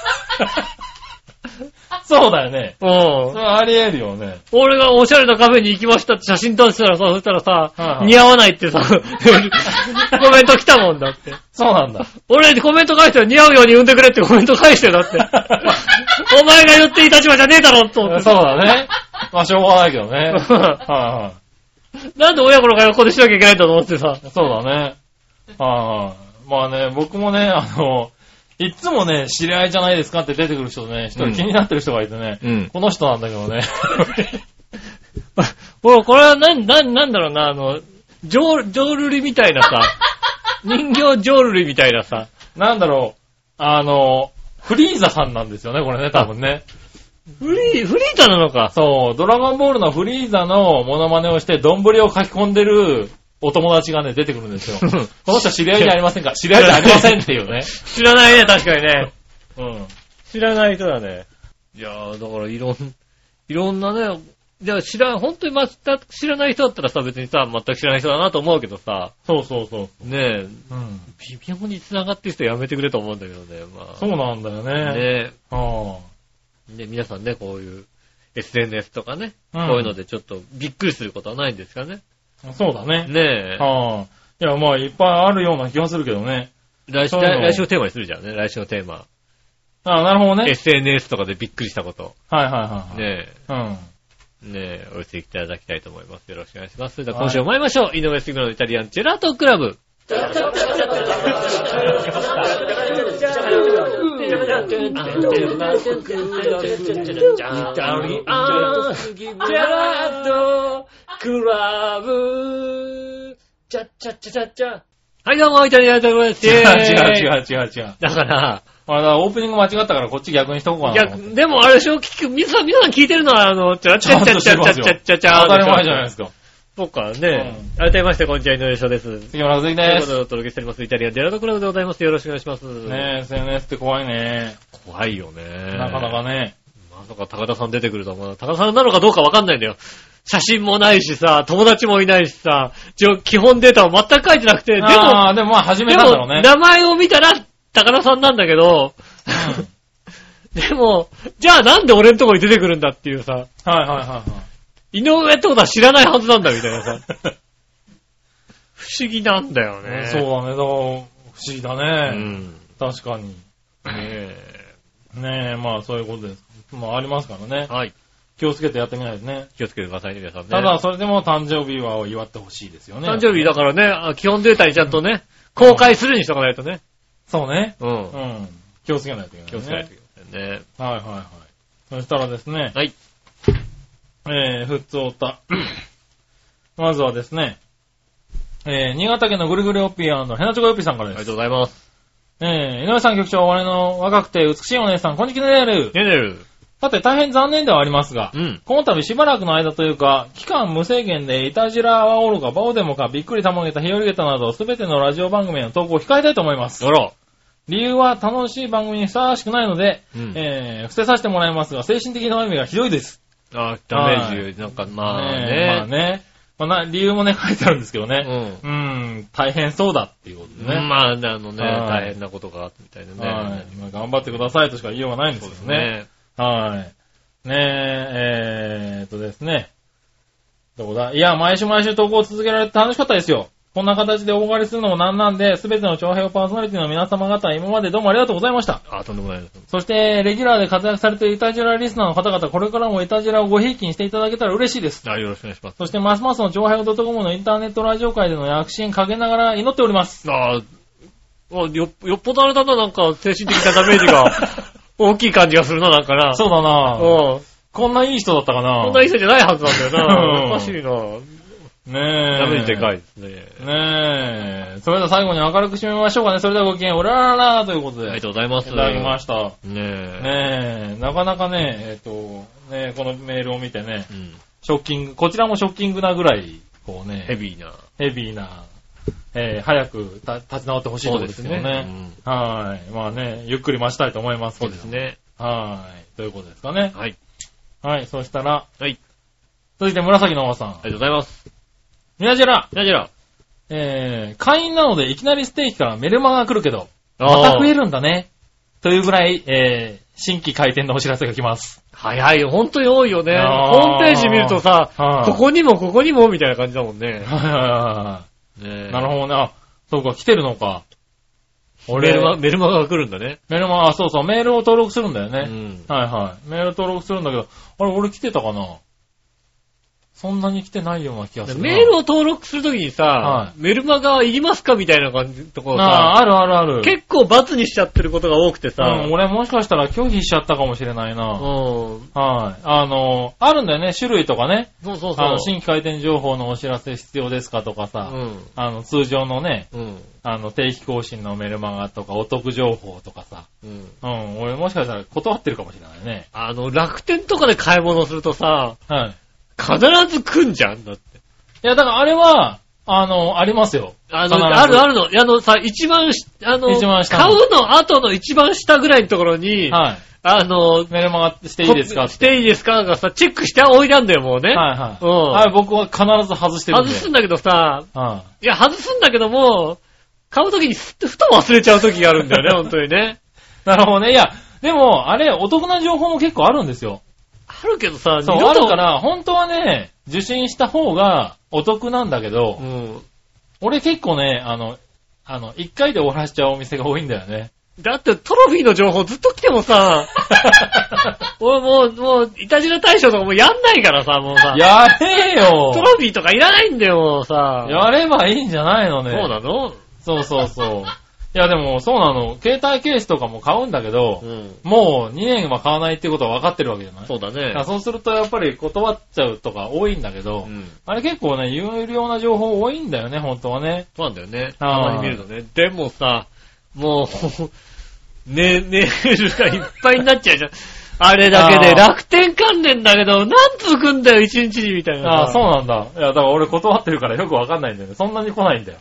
そうだよね。うん。それはあり得るよね。俺がおしゃれなカフェに行きましたって写真撮ってたらさ、そしたらさ、はいはい似合わないってさ、コメント来たもんだって。そうなんだ。俺コメント返したら似合うように産んでくれってコメント返してだって。お前が言っていい立場じゃねえだろと思って。そうだね。まあしょうがないけどね。はいはなんで親子の会話ここでしなきゃいけないんだと思ってさ。い。そうだね。はいはい。まあね、僕もね、あの、いつもね、知り合いじゃないですかって出てくる人ね、一人気になってる人がいてね、うん。この人なんだけどね。ほら、これはなん、なん、なんだろうな、あの、ジョー、ジョールリみたいなさ、人形ジョールリみたいなさ、なんだろう、あの、フリーザさんなんですよね、これね、多分ね。フリー、フリーザなのか。そう、ドラゴンボールのフリーザのモノマネをして、丼を書き込んでるお友達がね、出てくるんですよ。この人知り合いじゃありませんか？知り合いじゃありませんっていうね。知らないね、確かにね。うん。知らない人だね。いやー、だからいろん、いろんなね、じゃあ知ら、本当に全く知らない人だったらさ、別にさ、全く知らない人だなと思うけどさ、そうそうそう。ねえ、うん。微妙に繋がってる人やめてくれと思うんだけどね、まあ。そうなんだよね。ねはね、皆さんね、こういう SNS とかね、うんこういうのでちょっとびっくりすることはないんですかね。あ、そうだね。ねえ。はあ。いや、まあ、いっぱいあるような気がするけどね。来週、そういうの来週のテーマにするじゃんね、来週のテーマ。あなるほどね。SNS とかでびっくりしたこと。はいはいはい。ねうん。え、ねえ、お寄せいただきたいと思います。よろしくお願いします。それでは今週も参りましょう。井上杉村のイタリアンジェラートクラブ。はい、どうも、イタリアンジェラートクラブです。違う違うう。違う違う。だから、あ、だからオープニング間違ったからこっち逆にしとこうかなと思って。逆、でもあれでしょ？聞く、皆さん、皆さん聞いてるのは、あの、ちゃらちゃちゃちゃちゃちゃちゃちゃ当たり前じゃないですか。そっか、ね。改めまして、こんにちは、井上翔です。杉村和樹というです。ことでお届けしております、イタリアンデラートクラブでございます。よろしくお願いします。ねえ、SNS って怖いね。怖いよね。なかなかね。まさか高田さん出てくると思う。高田さんなのかどうかわかんないんだよ。写真もないしさ、友達もいないしさ、基本データも全く書いてなくて、でも、でもまあ始めたんだろうね。名前を見たら高田さんなんだけど、でも、じゃあなんで俺のとこに出てくるんだっていうさ、はいはいはいは井上ってことは知らないはずなんだみたいなさ。不思議なんだよい。ね。そうだね、だから不思議だうね。ん。確かに。ねえ。ねえ、まあそういうことです。もありますからね。はい。気をつけてやってみないとね。気をつけてくださいね、皆さんね。ただ、それでも誕生日は祝ってほしいですよね。誕生日だからね、あ基本データにちゃんとね、公開するにしとかないとね。そうね。うん。うん。気をつけないといけない、ね。気をつけないといけないね。はいはいはい。そしたらですね、はい。えー、ふっつおた。まずはですね、えー、新潟県のぐるぐるおっぴーヘナチョコよっぴーさんからです。ありがとうございます。えー、井上さん局長、我の若くて美しいお姉さん、こんにちはねる。ねねる。さて、大変残念ではありますが、うん。この度しばらくの間というか、期間無制限でイタジラはおるか、バオデモか、びっくりたまげた、日和げたなど、すべてのラジオ番組への投稿を控えたいと思います。あら。理由は楽しい番組にふさわしくないので、うんえー、伏せさせてもらいますが、精神的な悩みがひどいです。あ、ダメージ、なんか、まあねえまあね。ね。まあな、理由もね、書いてあるんですけどね。うん。うん、大変そうだっていうことでね。まあ、あのね、はい大変なことがあったみたいでね。はい。まあ頑張ってくださいとしか言いようがないんですけどね。ね。はい。ねえ、えーっとですね。どこだ？いや、毎週毎週投稿を続けられて楽しかったですよ。こんな形で大狩りするのもなんなんで、すべての長編パーソナリティの皆様方、今までどうもありがとうございました。あ、とんでもないです。そして、レギュラーで活躍されているイタジラリスナーの方々、これからもイタジラをごひいきにしていただけたら嬉しいです。あ、よろしくお願いします。そして、ますますの長編 .com のインターネットラジオ界での躍進かけながら祈っております。ああ、よよっぽどあれだな、なんか、精神的なダメージが 大きい感じがするな、なんかな。そうだなうん。こんないい人だったかなこんないい人じゃないはずなんだようんな。おかしいな。ねえ。ダメージでかいですね。ねえ。それでは最後に明るく締めましょうかね。それではごきげん、おららららということで。ありがとうございます。いただきました。ねえ。ねえ、なかなかね、えっ、と、ねえ、このメールを見てね、うん。ショッキング、こちらもショッキングなぐらい、こうね、ヘビーな。ヘビーな、えー早くた立ち直ってほしいところですよね。うんはい。まあね、ゆっくり待ちたいと思いますそうです。ね。はい。ということですかね。はい。はい。そしたら、はい。続いて紫のおばさん。ありがとうございます。みなじら、じゃあじゃあ。えー、会員なのでいきなりステーキからメルマガが来るけど、また増えるんだね。というぐらい、えー、新規開店のお知らせが来ます。早い、本当に多いよね。ホームページ見るとさ、はいここにもここにもみたいな感じだもんね。はいはいはねい。なるほどね。あ、そうか、来てるのか。ど。メルマ、メルマガが来るんだね。メルマガ、あそうそう、メールを登録するんだようね。ん。はいはい。メール登録するんだけど、あれ、俺来てたかなそんなに来てないような気がするな。メールを登録するときにさ、はメルマガいりますかみたいな感じのところああ、さ、あるあるある。結構罰にしちゃってることが多くてさ、うん、俺もしかしたら拒否しちゃったかもしれないな。うんはい。あの、あるんだよね、種類とかね。そうそうそう。あの、新規開店情報のお知らせ必要ですかとかさ、うん。あの、通常のね、うん。あの、定期更新のメルマガとか、お得情報とかさ、うん。うん、俺もしかしたら断ってるかもしれないね。あの、楽天とかで買い物するとさ、はい。必ず来んじゃんだって。いや、だからあれは、あの、ありますよ。あの、必ずあるあるの。あのさ、一番し、あの、一番下買うの後の一番下ぐらいのところに、はい。あの、メルマガしていいですか？し。ていいですか？がさ、チェックしておいたんだよ、もうね。はいはい。うんはい、僕は必ず外してるんで。外すんだけどさ、はいや、外すんだけども、買うときにふふと忘れちゃうときがあるんだよね、本当にね。い。なるほどね。いや、でも、あれ、お得な情報も結構あるんですよ。あるけどさ、そう、あるから、本当はね、受信した方がお得なんだけど、うん。俺結構ね、あの、あの、一回で終わらしちゃうお店が多いんだよね。だってトロフィーの情報ずっと来てもさ、俺もう、もう、いたじら大賞とかもうやんないからさ、もうさ。やれよトロフィーとかいらないんだよ、もうさ。やればいいんじゃないのね。そうなの？そうそうそう。いやでも、そうなの。携帯ケースとかも買うんだけど、うん。もう2年は買わないってことは分かってるわけじゃないそうだね。そうするとやっぱり断っちゃうとか多いんだけど、うん。あれ結構ね、有料な情報多いんだよね、本当はね。そうなんだよね。たまに見るとね。でもさ、もう、ね、メールがいっぱいになっちゃうじゃん。あれだけで楽天関連だけど、何通くんだよ、一日にみたいなさ。ああ、そうなんだ。いや、だから俺断ってるからよくわかんないんだよね。そんなに来ないんだよ。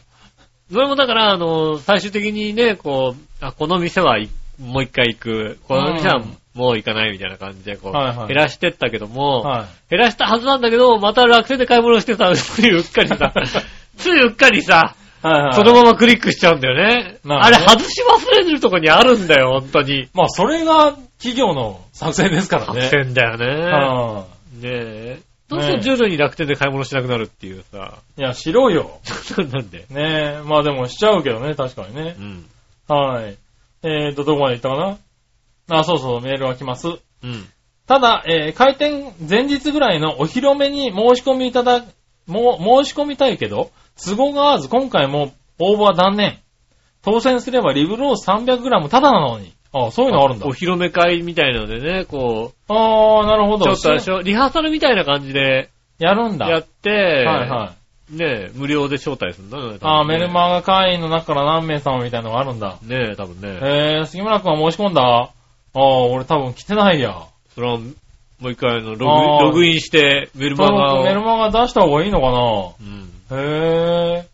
それもだから、あの、最終的にね、こう、あ、この店はいもう一回行く。この店はうんもう行かないみたいな感じで、こう、はいはい減らしてったけども、は減らしたはずなんだけど、また楽天で買い物してさ、ついうっかりさ、ついうっかりさ、い。はいはい。そのままクリックしちゃうんだよね。あれ外し忘れてるとこにあるんだよ、本当に。まあ、それが企業の作戦ですから作ね。戦だよね。はねえ。どうすると徐々に楽天で買い物しなくなるっていうさ。い。いや、しろよ。なんで？ねえ。まあでもしちゃうけどね、確かにねう。ん。はい。えーと、どこまで行ったかな？あ、そうそう、メールが来ます。うん。ただ、えー開店前日ぐらいのお披露目に申し込みいただ、もう、申し込みたいけど、都合が合わず今回も応募は断念。当選すればリブロース 300g ただなのに。あそういうのあるんだお。披露目会みたいのでね、こあー、なるほう、ど。ちょっとあれでしょ、リハーサルみたいな感じでやるんだ。やって、はいはい。ね無料で招待するんだね。あー、メルママガ会員の中から何名様みたいなのがあるんだ。ねえ、多分ね。へー、杉村くんは申し込んだ？あー、俺多分来てないや。それは、もう一回あのログログインして、メルマガを。メルマガ出した方がいいのかうん。なへー。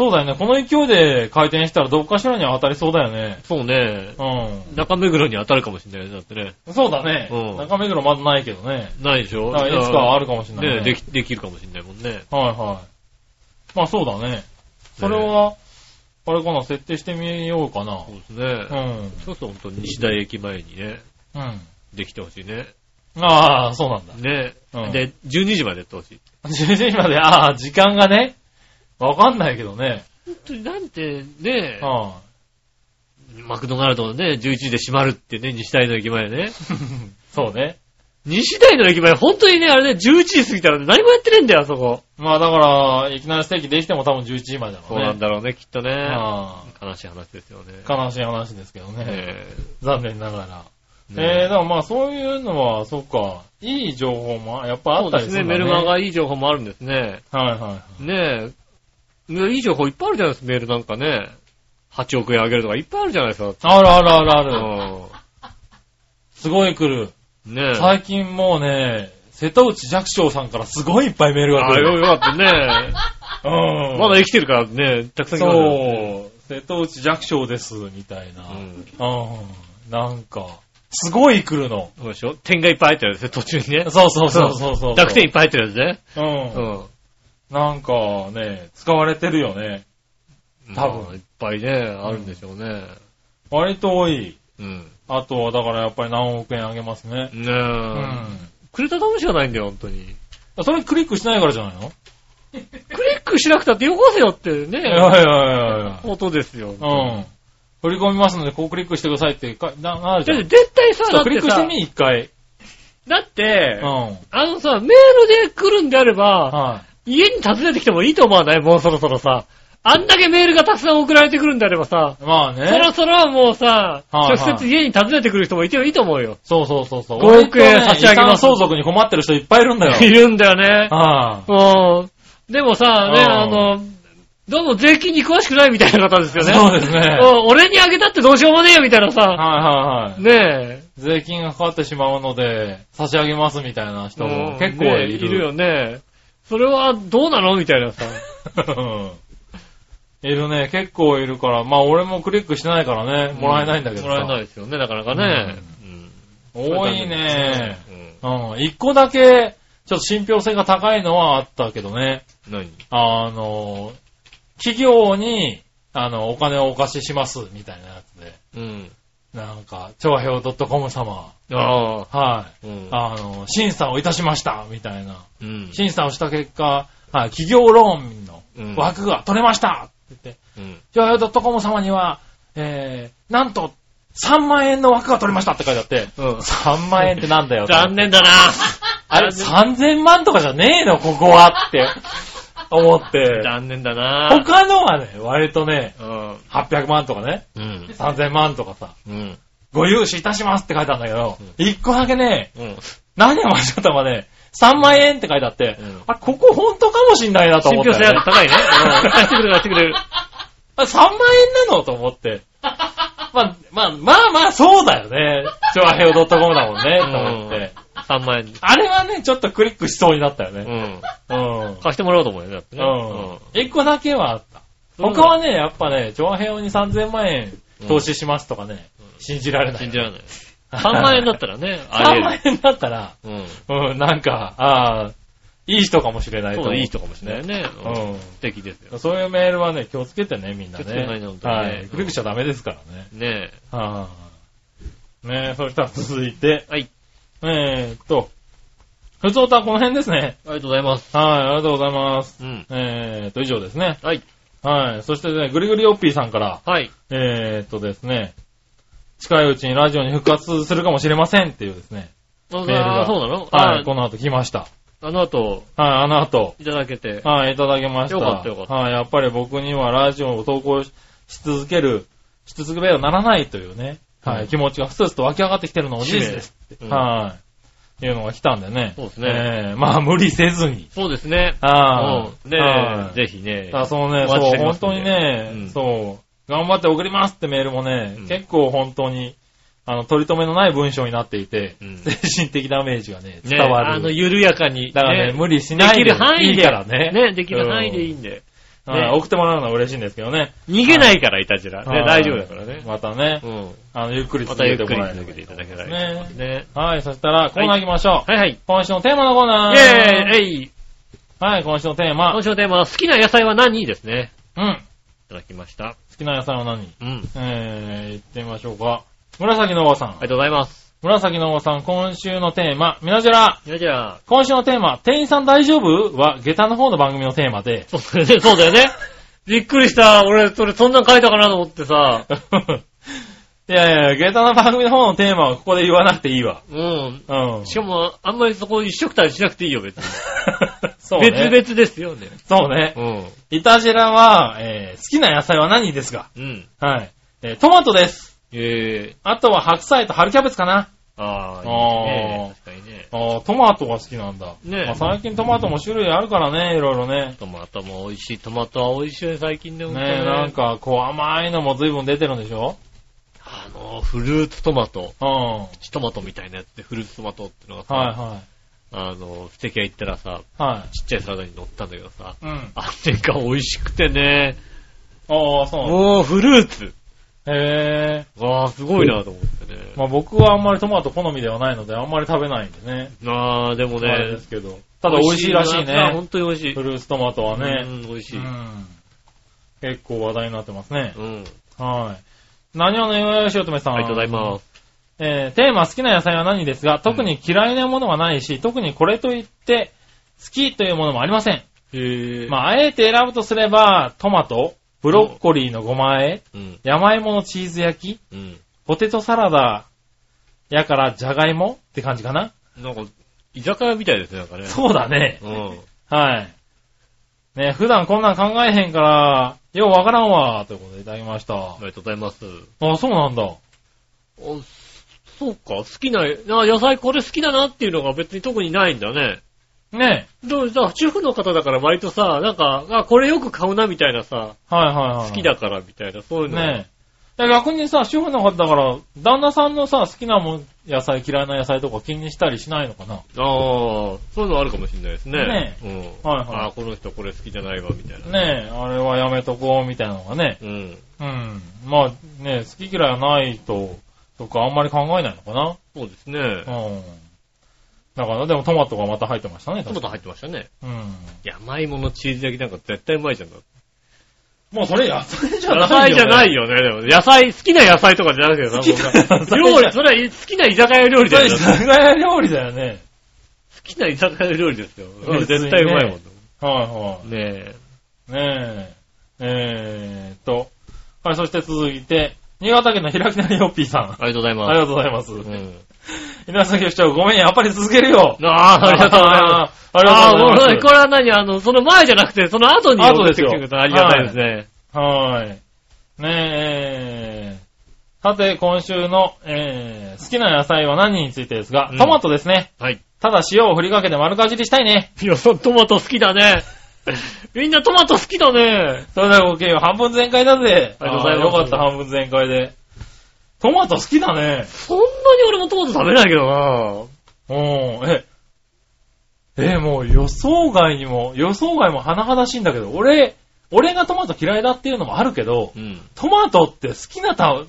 そうだよね。この勢いで回転したらどっかしらには当たりそうだよね。そうね。う中目黒に当たるかもしれないね。だってね。ん。そうだね。うん中目黒まだないけどね。ないでしょ？だからいつかはあるかもしれないね。ねでき、できるかもしれないもんね。はいはい。まあそうだね。それは、あれかな、設定してみようかな。そうですね。うん。そうすると本当に西大駅前にね、うん。できてほしいね。ああ、そうなんだ。ね、うんで、12時までやってほしい。10時まで、ああ、時間がね、わかんないけどね。本当になんてね、はマクドナルドのね、11時で閉まるってね、西大の駅前ね。い。そうね。西大の駅前、本当にね、あれね、11時過ぎたらね、何もやってねえんだよ、あそこ。まあだから、いきなりステーキできても多分11時までだろそううね。なんだろうね、きっとね。あ悲しい話ですよね。あ悲しい話ですけどね。え残念ながら。ええー、だからまあそういうのは、そっか、いい情報もやっぱあったりするんだね。そうですね、メルマガいい情報もあるんですね。はいはい。ねえ。いやいい情報いっぱいあるじゃないですか、メールなんかね。8億円あげるとかいっぱいあるじゃないですか。あるあるあるある。うすごい来る。ん。ねえ。最近もうね、瀬戸内寂聴さんからすごいいっぱいメールがあよ来る。よかったね。うん。まだ生きてるからね、たくさん来ますよねそう。瀬戸内寂聴です、みたいな。うん。うん。なんか、すごい来るの。そうでしょ？点がいっぱい入ってるやつね、途中にね。そうそうそうそうそう。濁点いっぱい入ってるやつね。う。うんん。なんかね、使われてるよね。多分まあいっぱいね、あるんでしょうね。割と多い。うん。あとはだからやっぱり何億円あげますね。ねえ。うん。くれた試しがないんだよ、本当に。それクリックしないからじゃないの？クリックしなくたってよこせよっていやいね。やいやいやことですよ。うん。振り込みますので、こうクリックしてくださいってか、な、なるじだって。絶対さ、っとクリックしてみ、一回。だってう、ん。あのさ、メールで来るんであれば、は家に訪ねてきてもいいと思わない？もうそろそろさ。あんだけメールがたくさん送られてくるんであればさ、い。まあね。そろそろもうさ、はいはい直接家に訪ねてくる人もいてもいいと思うよ。そうそうそうそう。5億円差し上げます相続に困ってる人いっぱいいるんだよ。いるんだよね。はうん。でもさ、ね、うんあの、どうも税金に詳しくないみたいな方ですよね。そうですねうん俺にあげたってどうしようもねえよみたいないさ、はいはいはい。ね税金がかかってしまうので、差し上げますみたいなえ。人もうん結構ねえいる。いるよね。それはどうなの？みたいなさ。う んいるね、結構いるから。まあ俺もクリックしてないからね、もらえないんだけどさ。もらえないですよね、なかなかね。うん多いね。うんうん。一個だけ、ちょっと信憑性が高いのはあったけどね。何？あの、企業に、あの、お金をお貸しします、みたいなやつで。うん。なんか、調和表 .com 様。ああ。はい。うん。あの、審査をいたしました、みたいな。うん。審査をした結果、はい、企業ローンうんの枠が取れましたって言って、うん。調和表 .com 様には、えー、なんと、3万円の枠が取れましたって書いてあって、うん。3万円ってなんだよ。残念だな。あれ、3000万とかじゃねえの、ここはって、思って。残念だな。他のはね、割とね、うん。800万とかね、うん。3000万とかさ、うん。ご融資いたしますって書いてあるんだけど、1個だけね、うん。何を間違ったかね、3万円って書いてあって、うんあれ、ここ本当かもしんないなと信憑性思ったよ、ね。が高いね。うん。貸してくれる、貸してくれる。あ3万円なのと思って。まあ、まあ、まあまあ、そうだよね。調和平 .com だもんね、と思って。3万円。あれはね、ちょっとクリックしそうになったよね。うん。うん。貸してもらおうと思うよね、だってね。うん。一個だけはあった。うん他はね、やっぱね、調和平に3000万円投資しますとかね、信じられない。信じられない。3万円だったらね、あ3り得る。万円だったら、うん。うん、なんか、ああ、いい人かもしれないと思そうだ、いい人かもしれないね。ううん。ん素敵ですよ。そういうメールはね、気をつけてね、みんな気をつけないね。と本当にねはい。クリックしちゃダメですからね。ねはい。ねそしたら続いて、はい。えーっと、ふつおたはこの辺ですね。ありがとうございます。はい、ありがとうございます。うん。えーっと、以上ですね。はい。はい。そしてね、ぐりぐりおっぴーさんから、はい。えーっとですね、近いうちにラジオに復活するかもしれませんっていうですね、あメールがあそうなの？はい、あこの後来ました。あの後、はい、あの後、いただけて。はい、いただきました。よかったよかったはい、やっぱり僕にはラジオを投稿し続ける、し続ければならないというね、はい、うん気持ちがふつふつと湧き上がってきてるのも事実ですって。うんはい。いうのが来たんでね。そうですねえーまあ無理せずに。そうですね。はうんねはいえ、ぜひね。あ、そうね、おそう、本当にね、うんそう、頑張って送りますってメールもね、うん結構本当に、あの、取り留めのない文章になっていて、うん精神的ダメージがね、ね伝わる。あの、緩やかに。だからね、無理しないできる範囲で。いいからね。ね、できる範囲でいいんで。はいね送ってもらうのは嬉しいんですけどね。逃げないから、いたじら。ね、はい大丈夫だからね。またねう、ん。あの、ゆっくりま続たゆっくりけてもらえ続けていただけたらねいいですね。はい、そしたら、コーナー行きましょう。はいはい。今週のテーマのコーナー。イェーイえいはい、今週のテーマ今。週のテーマは好きな野菜は何ですね。うん。いただきました。好きな野菜は何？うん。えー、行ってみましょうか。紫のおばさんあ。りがとうございます。紫のおばさん、今週のテーマ、みなじら。じゃあじゃあ、今週のテーマ、店員さん大丈夫？は、下駄の方の番組のテーマで、そうだよね、そうだよね。びっくりした。俺、それそんなん書いたかなと思ってさ。いやいや、下駄の番組の方のテーマはここで言わなくていいわ。うん。うん。しかも、あんまりそこ一緒くたりしなくていいよ、別に。そうね。別々ですよね。そうね。うん。いたじらは、えー、好きな野菜は何ですがうん。はい。えートマトです。ええあとは白菜と春キャベツかな。ああ、いいあね。確かにね。あートマトが好きなんだ。ねまあ、最近トマトも種類あるからね、いろいろね。トマトも美味しい。トマトは美味しいよね、最近ね。ほんとねなんか、こう甘いのも随分出てるんでしょ？あの、フルーツトマト。うん。はプチトマトみたいなやつで、フルーツトマトってのがいさ、はあの、ステキ屋行ったらさ、い。はい。ちっちゃいサラダに乗ったんだけどさ、うん。あれが美味しくてね、ああ、そうなんだもうフルーツ。へえ。わあ、すごいなと思ってね。まあ僕はあんまりトマト好みではないので、あんまり食べないんでね。ああ、でもあれねで、すけど。ただ美味しいらしいね。あ本当に美味しい。フルーツトマトはね。うん、美味しい。うん。結構話題になってますね。うん。はい。何をのよよしおとめさん。ありがとうございます。えー、テーマ好きな野菜は何ですが、特に嫌いなものはないし、特にこれといって好きというものもありません。へえ。まあ、あえて選ぶとすれば、トマト、ブロッコリーのごま和え、うん。山芋のチーズ焼き、うん。ポテトサラダ、やからじゃがいもって感じかな。なんか、居酒屋みたいですね、なんかね。そうだね。うん。はい。ね、普段こんなん考えへんから、ようわからんわ、ということでいただきました。ありがとうございます。あ、そうなんだ。おそうか、好きな、あ野菜これ好きだなっていうのが別に特にないんだね。ね。どうさ、主婦の方だから割とさ、なんか、あ、これよく買うなみたいなさ、はいはいはい。好きだからみたいな、そういうの。ねえ。逆にさ、主婦の方だから、旦那さんのさ、好きなもん野菜、嫌いな野菜とか気にしたりしないのかな？ああ、そういうのあるかもしれないですね。ねうん。はいはいああ、この人これ好きじゃないわ、みたいな。ねえ、あれはやめとこうみたいなのがね。うん。うん。まあね、好き嫌いはないと、とかあんまり考えないのかな？そうですね。うん。だから、でもトマトがまた入ってましたね。トマト入入ってましたね。うん。山芋のチーズ焼きなんか絶対うまいじゃん。もうそれ野菜じゃないよ、野菜じゃないよね。でも野菜、好きな野菜とかじゃなくて好料理、それは好きな居酒屋料理だよ。好酒屋料理だよね。きな居酒屋料理ですよ。ね絶対うまいもん。はいはい。ねえ。ねえ。えーっと。はい、そして続いて、新潟県の開きなりよっぴーさん。ありがとうございます。ありがとうございます。うん。稲崎局長、ごめん、やっぱり続けるよ。ああ、ありがとうございます。ありがとうございます。これは何？あの、その前じゃなくて、その後に後ですよありがたいですね。はい。ねえ。さて、今週の、えー、好きな野菜は何についてですが、うんトマトですね。はい。ただ塩を振りかけて丸かじりしたいね。いや、トマト好きだね。みんなトマト好きだね。それではごきげんよう半分全開だぜ。ありがとうございますよかった、半分全開で。トマト好きだね。そんなに俺もトマト食べないけどなうん、え、え、もう予想外にも、予想外も甚だしいんだけど、俺、俺がトマト嫌いだっていうのもあるけど、うん。トマトって好きなた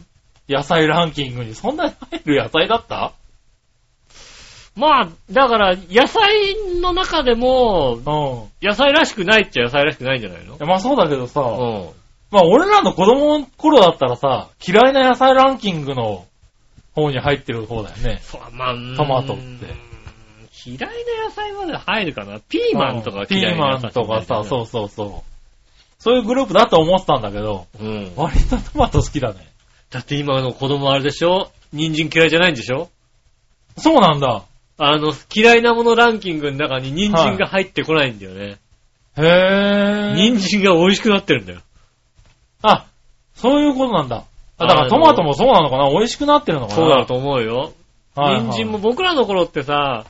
野菜ランキングにそんなに入る野菜だった？まあ、だから、野菜の中でも、うん。野菜らしくないっちゃ野菜らしくないんじゃないのまあそうだけどさ、うん。まあ俺らの子供の頃だったらさ、嫌いな野菜ランキングの方に入ってる方だよね。そう、まあ、トマトってうん嫌いな野菜まで入るかなピーマンとかピーマ嫌いな野菜ンとかさ、そうそうそう。そういうグループだと思ってたんだけど、う。うん。割とトマト好きだね。だって今の子供あれでしょ？人参嫌いじゃないんでしょ？そうなんだ。あの、嫌いなものランキングの中に人参が入ってこないんだよね。へぇー。人参が美味しくなってるんだよ。あ、そういうことなんだ。あだからトマトもそうなのかな？美味しくなってるのかな？そうだと思うよ。はいはい人参も僕らの頃ってさ、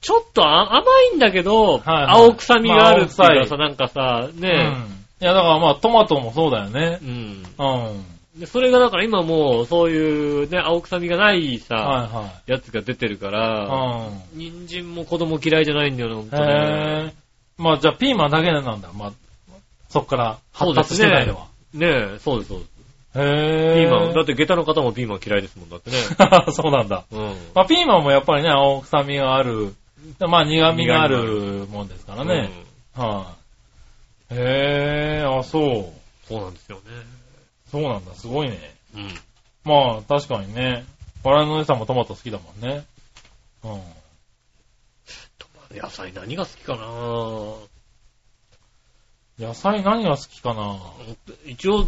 ちょっとあ甘いんだけど、はいはい青臭みがあるっていうかさ、まあなんかさ、うん。ねいや、だからまあトマトもそうだよねえ、。うん。うん。でそれがだから今もう、そういうね、青臭みがないさ、はいはやつが出てるかい。ら、うん。人参も子供嫌いじゃないんだよね、ほんとね。まあじゃあピーマンだけなんだ。まあ、そっから発達してないのは。ねえ、そうです、そうです。へぇピーマン、だって下駄の方もピーマン嫌いですもんだってね。そうなんだ。うん。まあピーマンもやっぱりね、青臭みがある、まあ苦味があるもんですからね。はい。へぇあ、そう。うんそうなんですよね。そうなんだ、すごいね。うん。まあ確かにね。我のお姉さんもトマト好きだもんね。うん。野菜何が好きかな野菜何が好きかな？一応、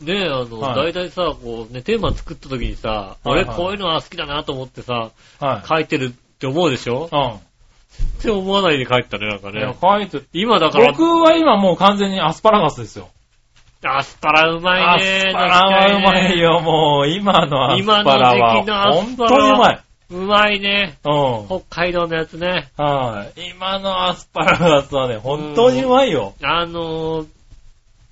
ねあの、はい大体さ、こうね、テーマ作った時にさ、はいはい俺こういうのは好きだなと思ってさ、はい。書いてるって思うでしょ？うん。って思わないで書いてたね、なんかいや、ね。書いて、今だから僕、は今もう完全にアスパラガスですよ。アスパラうまアいねスパラはうまい。よ、もう、今のアスパラは。今の時期のア本スパラ当にうまい。うまいね。うん。北海道のやつね。はい。今のアスパラガスはね、本当にうまいよ。あのー、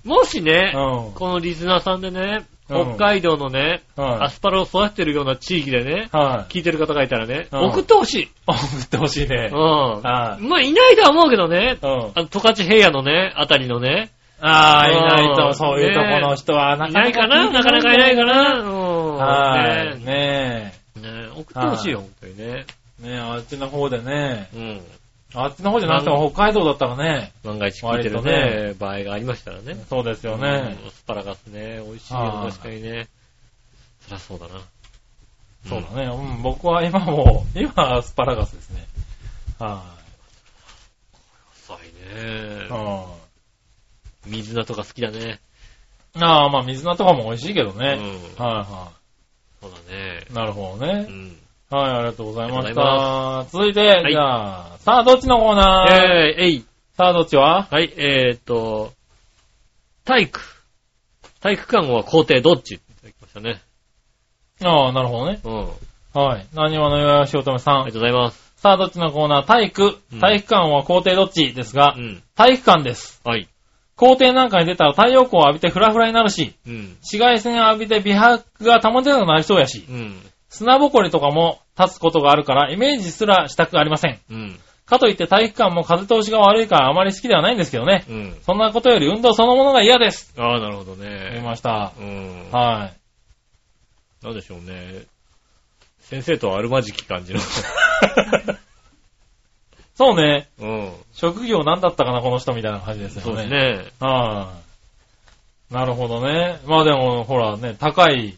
もしね、うん。このリスナーさんでね、うん北海道のね、はい。アスパラを育ててるような地域でね、はい。聞いてる方がいたらね、うん送ってほしい。送ってほしいねう。ん。はいまあ、いないとは思うけどね、うん。あの、十勝平野のね、あたりのね、ああ、いないうんと、そういうとこの人はなかなかいないかな？なかなかいないかな？うん。はい。ねねね送ってほしいよ、本当にね。え。ねえ、あっちの方でね。うん。あっちの方じゃなくても北海道だったらね。万が一聞いてる割ね、場合がありましたらね。そうですよね。うんアスパラガスね、美味しいよ、はい確かにね。そりゃそうだな。そうだね。うん、僕は今もう、今はアスパラガスですね。は臭いい。ねう。ん。水菜とか好きだね。ああ、まあ水菜とかも美味しいけどうね。ん。はいはそうだね。い。なるほどね。うん。はい、ありがとうございました。続いて、いじゃあ、さあ、どっちのコーナー？えー、えい。さあ、どっちは？はい、えーっと、体育。体育館は校庭どっち？っていただきましたね。ああ、なるほどね。うん。はい。何話のよやしおとめさんありが。とうございます。さあ、どっちのコーナー？体育うん。体育館は校庭どっち？ですがう、ん。体育館です。はい。校庭なんかに出たら太陽光を浴びてフラフラになるし、うん。紫外線浴びて美白が保てなくなりそうやし、うん。砂ぼこりとかも立つことがあるからイメージすらしたくありません。うん。かといって体育館も風通しが悪いからあまり好きではないんですけどね。うん。そんなことより運動そのものが嫌です。ああ、なるほど言いね。ました。うん。はい。なんでしょうね。先生とはあるまじき感じの。そうね。うん。職業何だったかな、この人みたいな感じですよね。そうですね。はい。なるほどね。まあでも、ほらね、高い、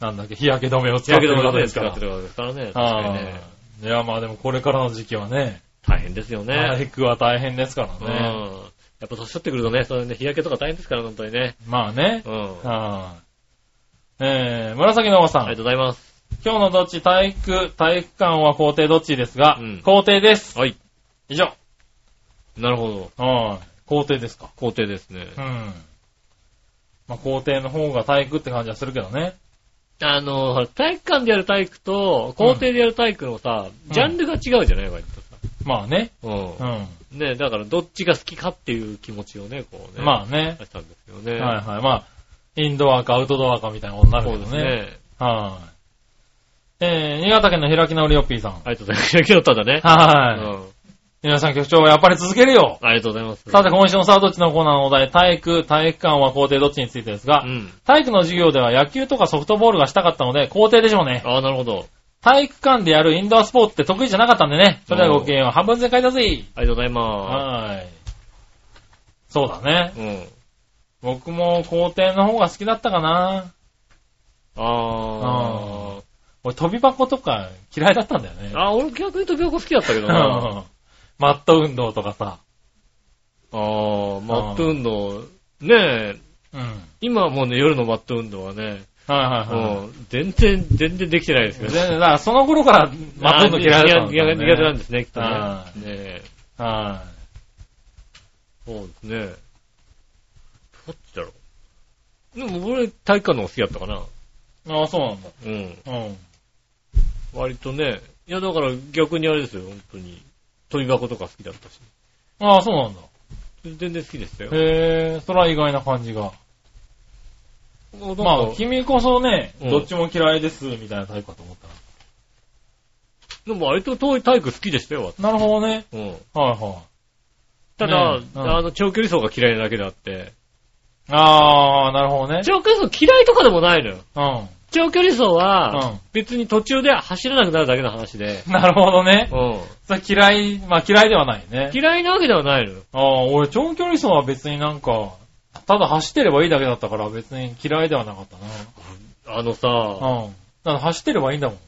なんだっけ、日焼け止めを使ってる日焼け止めわけですからをね使って。るわけですからね。確かにね。はい。いや、まあでもこれからの時期はね、大変ですよね。体育は大変ですからうん。ね。やっぱ年取ってくるとね、そういうね、日焼けとか大変ですから、本当にね。まあね。うん。はい。えー、紫のおばさん。ありがとうございます。今日のどっち？体育、体育館は校庭どっちですが、うん校庭です。はい。以上。なるほど。はい。校庭ですか？校庭ですね。うん。まあ校庭の方が体育って感じはするけどね。あの、体育館でやる体育と、校庭でやる体育のさ、うんジャンルが違うじゃない？割とさ。まあね。う。うんん。ねだからどっちが好きかっていう気持ちをね、こうね。まあね。出したんですよね。はいはい。まあ、インドアかアウトドアかみたいなことになるそうですけどね。ね。はい。えー、新潟県の開き直りよっぴーさん。ありがとうございます。開き直ったんだね。はい。うん。皆さん局長はやっぱり続けるよ。ありがとうございます。さて、今週のさあどっちのコーナーのお題、体育、体育館は校庭どっちについてですが、うん。体育の授業では野球とかソフトボールがしたかったので、校庭でしょうね。ああ、なるほど。体育館でやるインドアスポーツって得意じゃなかったんでね。それではごきげんよう。半分全開だぜ。ありがとうございまはい。そうだね。す。うん。僕も校庭の方が好きだったかな。あ俺飛び箱とか嫌いだったんだよね。あ。あ、俺逆に飛び箱好きだったけどな。うんマット運動とかさ。ああ、マット運動。ねえ、うん。今はもうね、夜のマット運動はね、はいはいはい。うん。全然、全然できてないですけど全然、だからその頃から、まとんど嫌いだったんだ苦手苦手なんでですね、きっとねは。ねえす。はそうですね。どっちだろう。でも俺、体育館の方が好きだったかな。い。ああ、そうなんだ。うん。うん。割とね。いや、だから逆にあれですよ、本当に。飛び箱とか好きだったし。ああ、そうなんだ。全然好きでしたよ。へえ、それは意外な感じが。ままあ、君こそね、うんどっちも嫌いです、みたいなタイプかと思ったでも割と遠い体育好きでしたよ、ら。なるほどね。うん。はいはただ、ねえうんあの、長距離走が嫌いなだけであって、い。ああ、なるほどね。長距離走嫌いとかでもないのよ。うん。長距離走うはん、別に途中で走らなくなるだけの話で、なるほどね。うん。それ嫌い、まあ嫌いではないね。嫌いなわけではないのよ。ああ、俺長距離走は別になんか、ただ走ってればいいだけだったから別に嫌いではなかったあのさ、な。うん。ただ走ってればいいんだもん。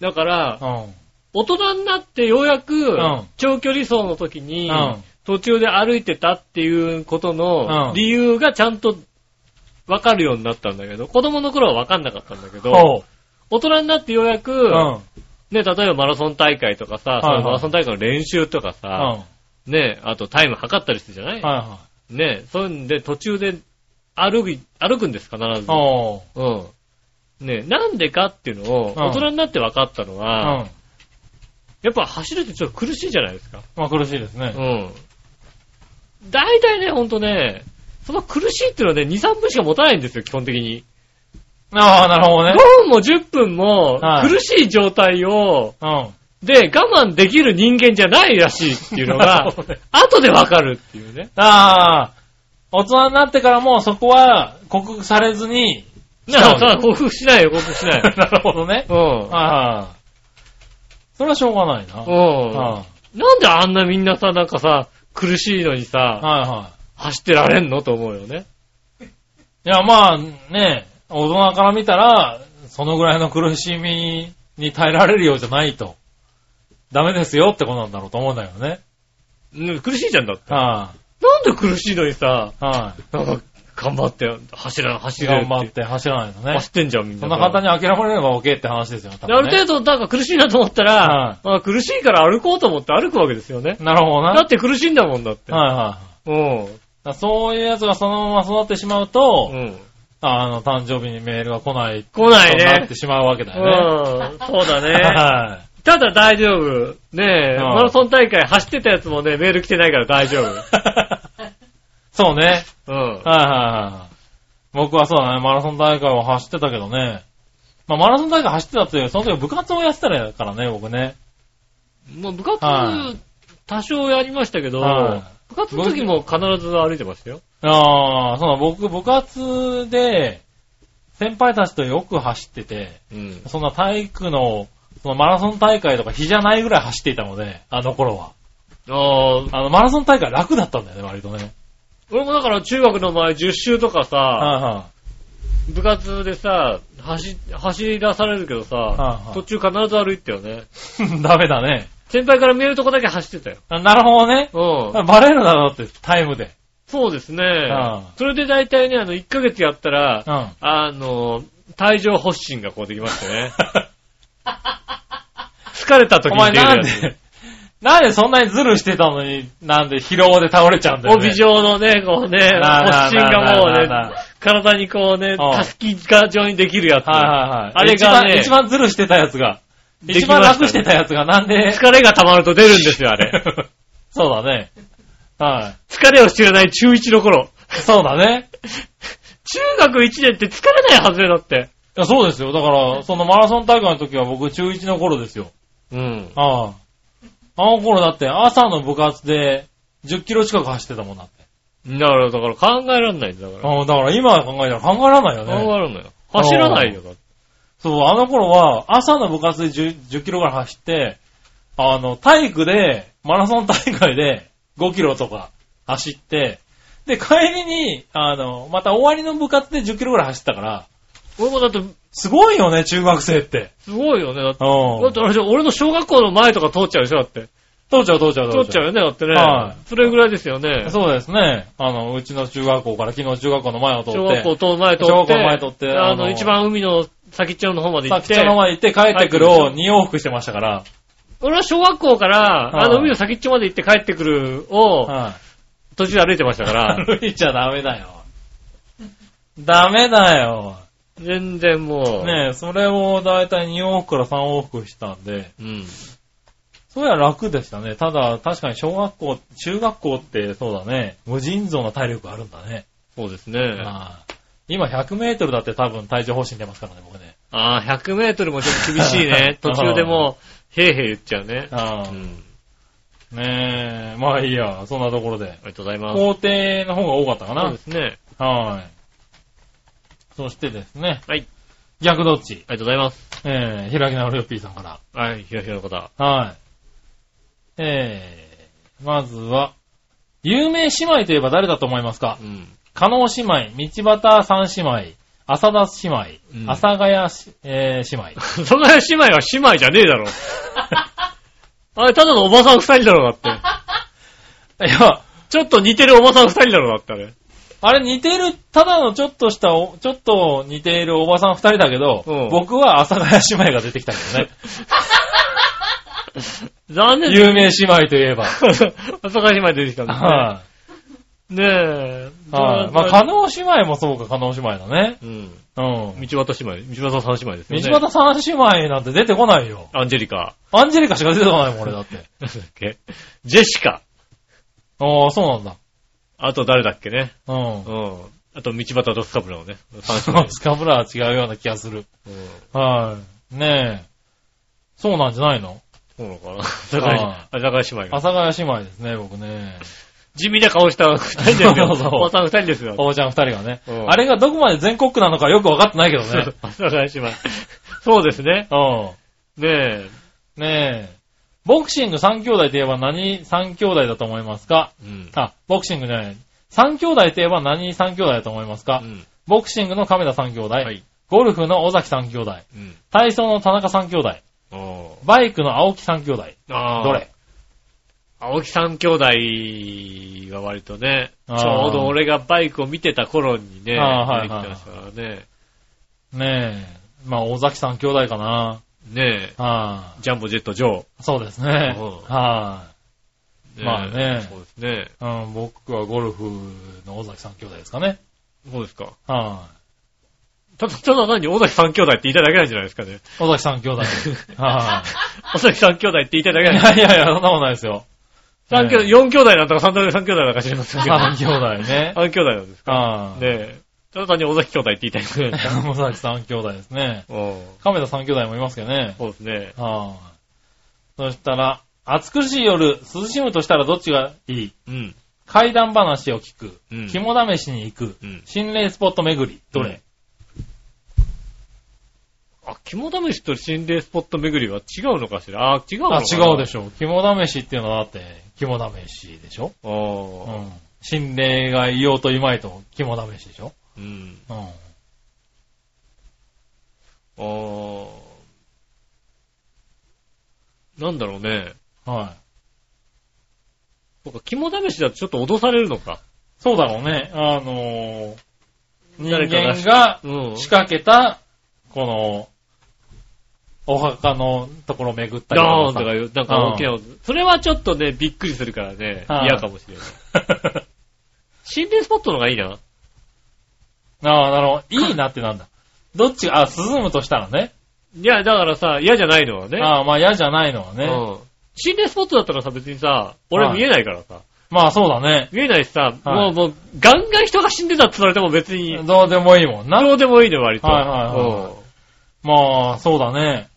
だから、うん。大人になってようやくん、長距離走の時にうん、途中で歩いてたっていうことうんの理由がちゃんとわかるようになったんだけど、子供の頃はわかんなかったんだけど、ほ大人になってようやく、う。うん。ね、例えばマラソン大会とかさ、はいそのマラソン大会の練習とかうん。さ、はね、あとタイム測ったりするじゃない？いはね、そういうんで途中で歩く、歩くんです、必ず。うん。ね、なんでかっていうのを、うん大人になって分かったのうは、ん。やっぱ走るってちょっと苦しいじゃないですか。まあ苦しいですね。うん。大体ね、ほんとね、その苦しいっていうのはね、2、3分しか持たないんですよ、基本的に。ああ、なるほど5ね。分も10分もはい苦しい状態を、うん。で、我慢できる人間じゃないらしいっていうのながるほどね、後でわかるっていうね。ああ、大人になってからもそこは克服されずに、なあ、さあ、克服しないよ、克服しない。なるほどね。うん。ああ。それはしょうがないな。うん。はなんであんなみんなさ、なんかさ、苦しいのにいさ、はいは走ってられんの？と思うよね。い。いや、まあね、大人から見たら、そのぐらいの苦しみに耐えられるようじゃないと、ダメですよってことなんだろうと思うんだよね。うん苦しいじゃんだって。はなんで苦しいのにさ、い。はい。なんか、頑張って、走ら、走れる頑張って走らないとね走。ってんじゃん、みんな。そんな簡単に諦めれれば OK って話ですよ。多である程度、なんか苦しいなと思ったら、はまあ苦しいから歩こうと思って歩くわけですよね。なるほどな。だって苦しいんだもんだって。はいはい。うん。そういうやつがそのまま育ってしまうと、うん。あの、誕生日にメールが来ない。来ないねなってしまうわけだよね。うん。そうだね。はただ大丈夫。ねえ、うんマラソン大会走ってたやつもね、メール来てないから大丈夫。い。そうね。うん。はいはいはい。僕はそうだね、マラソン大会を走ってたけどね。まあ、マラソン大会走ってたっていう、その時は部活をやってたからね、僕ね。もう部活は、多少やりましたけど、はい部活の時も必ず歩いてましたよ。ああ、そうだ、僕、部活で、先輩たちとよく走ってて、うん。そんな体育の、そのマラソン大会とか日じゃないぐらい走っていたので、あの頃は。ああ、あの、マラソン大会楽だったんだよね、割とね。俺もだから中学の前10周とかさ、はいは部活でさ、走、走り出されるけどさ、はい途中必ず歩いてたよね。い。ダメだね。先輩から見えるとこだけ走ってたよ。あなるほどね。うん。バレるだろうって、タイムで。そうですねん。それで大体ね、あの、1ヶ月やったら、うん。あの、帯状発疹がこうできましてね。疲れた時お前に出るやつ。なんで、なんでそんなにズルしてたのに、なんで疲労で倒れちゃうんだよ、ね。帯状のね、こうね、なあなあ発疹がもうねなあなあなあ、体にこうね、うんたすきが状にできるやつ。はいはいはい。あれがね一番、一番ズルしてたやつが、一番楽してたやつがなんで、疲れが溜まると出るんですよ、あれ。そうだね。は疲れを知らない中1の頃。い。そうだね。中学1年って疲れないはずよ、だって。いやそうですよ。だから、そのマラソン大会の時は僕中1の頃ですよ。うん。ああ。あの頃だって朝の部活で10キロ近く走ってたもんだって。だから、だから考えらんないんだから。ああ、だから今考えたら考えられないよ考えね。らんないよ。走らないよ、だって。そう、あの頃は朝の部活で 10, 10キロぐらい走って、あの、体育で、マラソン大会で5キロとか走って、で、帰りに、あの、また終わりの部活で10キロぐらい走ったから、俺もだって、すごいよね、中学生って。すごいよね。だって、うん。だって俺の小学校の前とか通っちゃうでしょ、だって。通っちゃう通っちゃう取っちゃうよね、だってね。はそれぐらいですよね。そうですね。あの、うちの中学校から昨日中学校の前を通って。小学校通前通って。小学校前通ってあの一番海の先っちょの方まで行って。さっきの前行って帰ってくるを2往復してましたから。俺は小学校から、はいあの、海の先っちょまで行って帰ってくるを、は途中で歩いてましたかい。ら、歩いちゃダメだよ。ダメだよ。全然もう、ねえ、それをだいたい2往復から3往復したんで、うん。そうや楽でしたね。ただ、確かに小学校、中学校ってそうだね、無尽蔵な体力あるんだね。そうですね。ああ今100メートルだって多分体重方針出ますからね、僕ね。ああ、100メートルもちょっと厳しいね。途中でもう、へいへい言っちゃうね。ああうん。ねえ、まあいいや、そんなところで。ありがとうございます。工程の方が多かったかそうなで。すね。はい。そしてですね、はい。逆どっち？ありがとうございます。えー、ひらきなおりょっぴーさんかはい、ひらひらの方。ら。はい。えー、まずは、有名姉妹といえば誰だと思いますか？うん。加納姉妹、道端三姉妹、浅田姉妹、うん阿佐ヶ谷し、えー、姉妹。その姉妹は姉妹じゃねえだろ。あれ、ただのおばさん二人だろ、だって。いや、ちょっと似てるおばさん二人だろ、だってあれ。あれ似てる、ただのちょっとしたお、ちょっと似ているおばさん二人だけど、うん僕は阿佐ヶ谷姉妹が出てきたけどね。残念有名姉妹といえば。朝霞姉妹出てきたんですね。はねえ。い。はい。まあ、加納姉妹もそうか、加納姉妹だね。うん。うん。道端姉妹、道端三姉妹ですよね。道端三姉妹なんて出てこないよ。アンジェリカ。アンジェリカしか出てこないもん、俺だって。なんだっけジェシカ。ああ、そうなんだ。あと誰だっけね？うん。うん。あと道端とスカブラのね。スカブラは違うような気がする。うんはい。ねえ。そうなんじゃないの？そうなのかな？朝霞あ朝霞姉妹が。阿佐ヶ谷姉妹ですね、僕ね。地味な顔した二人ですよ。そうそうおばさん二人ですよ。おばちゃん二人がねう。んあれがどこまで全国区なのかよくわかってないけどね。朝霞姉妹。そうですね。うん。ねえ。ねえ。ボクシング3兄弟といえば何3兄弟だと思いますか？うん。あ、ボクシングじゃない。3兄弟といえば何3兄弟だと思いますか？うん。ボクシングの亀田3兄弟。はい。ゴルフの尾崎3兄弟。うん。体操の田中3兄弟。バイクの青木3兄弟。あーどれ？青木三兄弟は割とね、ちあーょうど俺がバイクを見てた頃にね、あーはいはい出てきてましたからね。ねえ。まあ、尾崎3兄弟かな。ねはえ、ジャンボジェットジョい。そうですねうん。はー。まあねそうですね。い。うん、僕はゴルフの尾崎3兄弟ですかね。そうですか。はただ、ただ何？尾崎三兄弟って言いたいだけなんじゃないですかね。い。尾崎3兄弟。は 尾崎三兄弟って言いたいだけい。いなんじゃないやいやいや、そんなことないですよ。三兄弟、四兄弟なんとか三三兄弟なんか知りませんけど。3兄弟ね。三兄弟なんですかはい。ねえ。ただ単に尾崎兄弟って言いたいで 尾崎3兄弟ですね。うん。亀田3兄弟もいますけどね。そうですね。はい。そしたら、暑苦しい夜、涼しむとしたらどっちがいい？うん。怪談話を聞く。うん。肝試しに行く。うん。心霊スポット巡り。どれ、あ、肝試しと心霊スポット巡りは違うのかしら？あ、違うのかあ、な違うでしょ。肝試しっていうのはだって、肝試しでしょ？あうあ。ん。心霊がいようといまいと肝試しでしょ？うん。うん。ああ。なんだろうね。はい。そうか、肝試しだとちょっと脅されるのか。そうだろうね。あのー、人誰かが間がうん。仕掛けた、この、お墓のところを巡ったりドーンととかかいう、なんか大きな音。それはちょっとね、びっくりするからね、はい嫌かもしれない。心霊スポットの方がいいな。ああ、なるほど。いいなってなんだ。どっちが、あ、涼むとしたらね。いや、だからさ、嫌じゃないのはね。ああ、まあ嫌じゃないのはね。うん。心霊スポットだったらさ、別にさ、俺はい見えないからさ。まあそうだね。見えないしさ、はいもう、もう、ガンガン人が死んでたって言われても別に、どうでもいいもんな。どうでもいいね、割と。はいはいはいまあ、そうだね。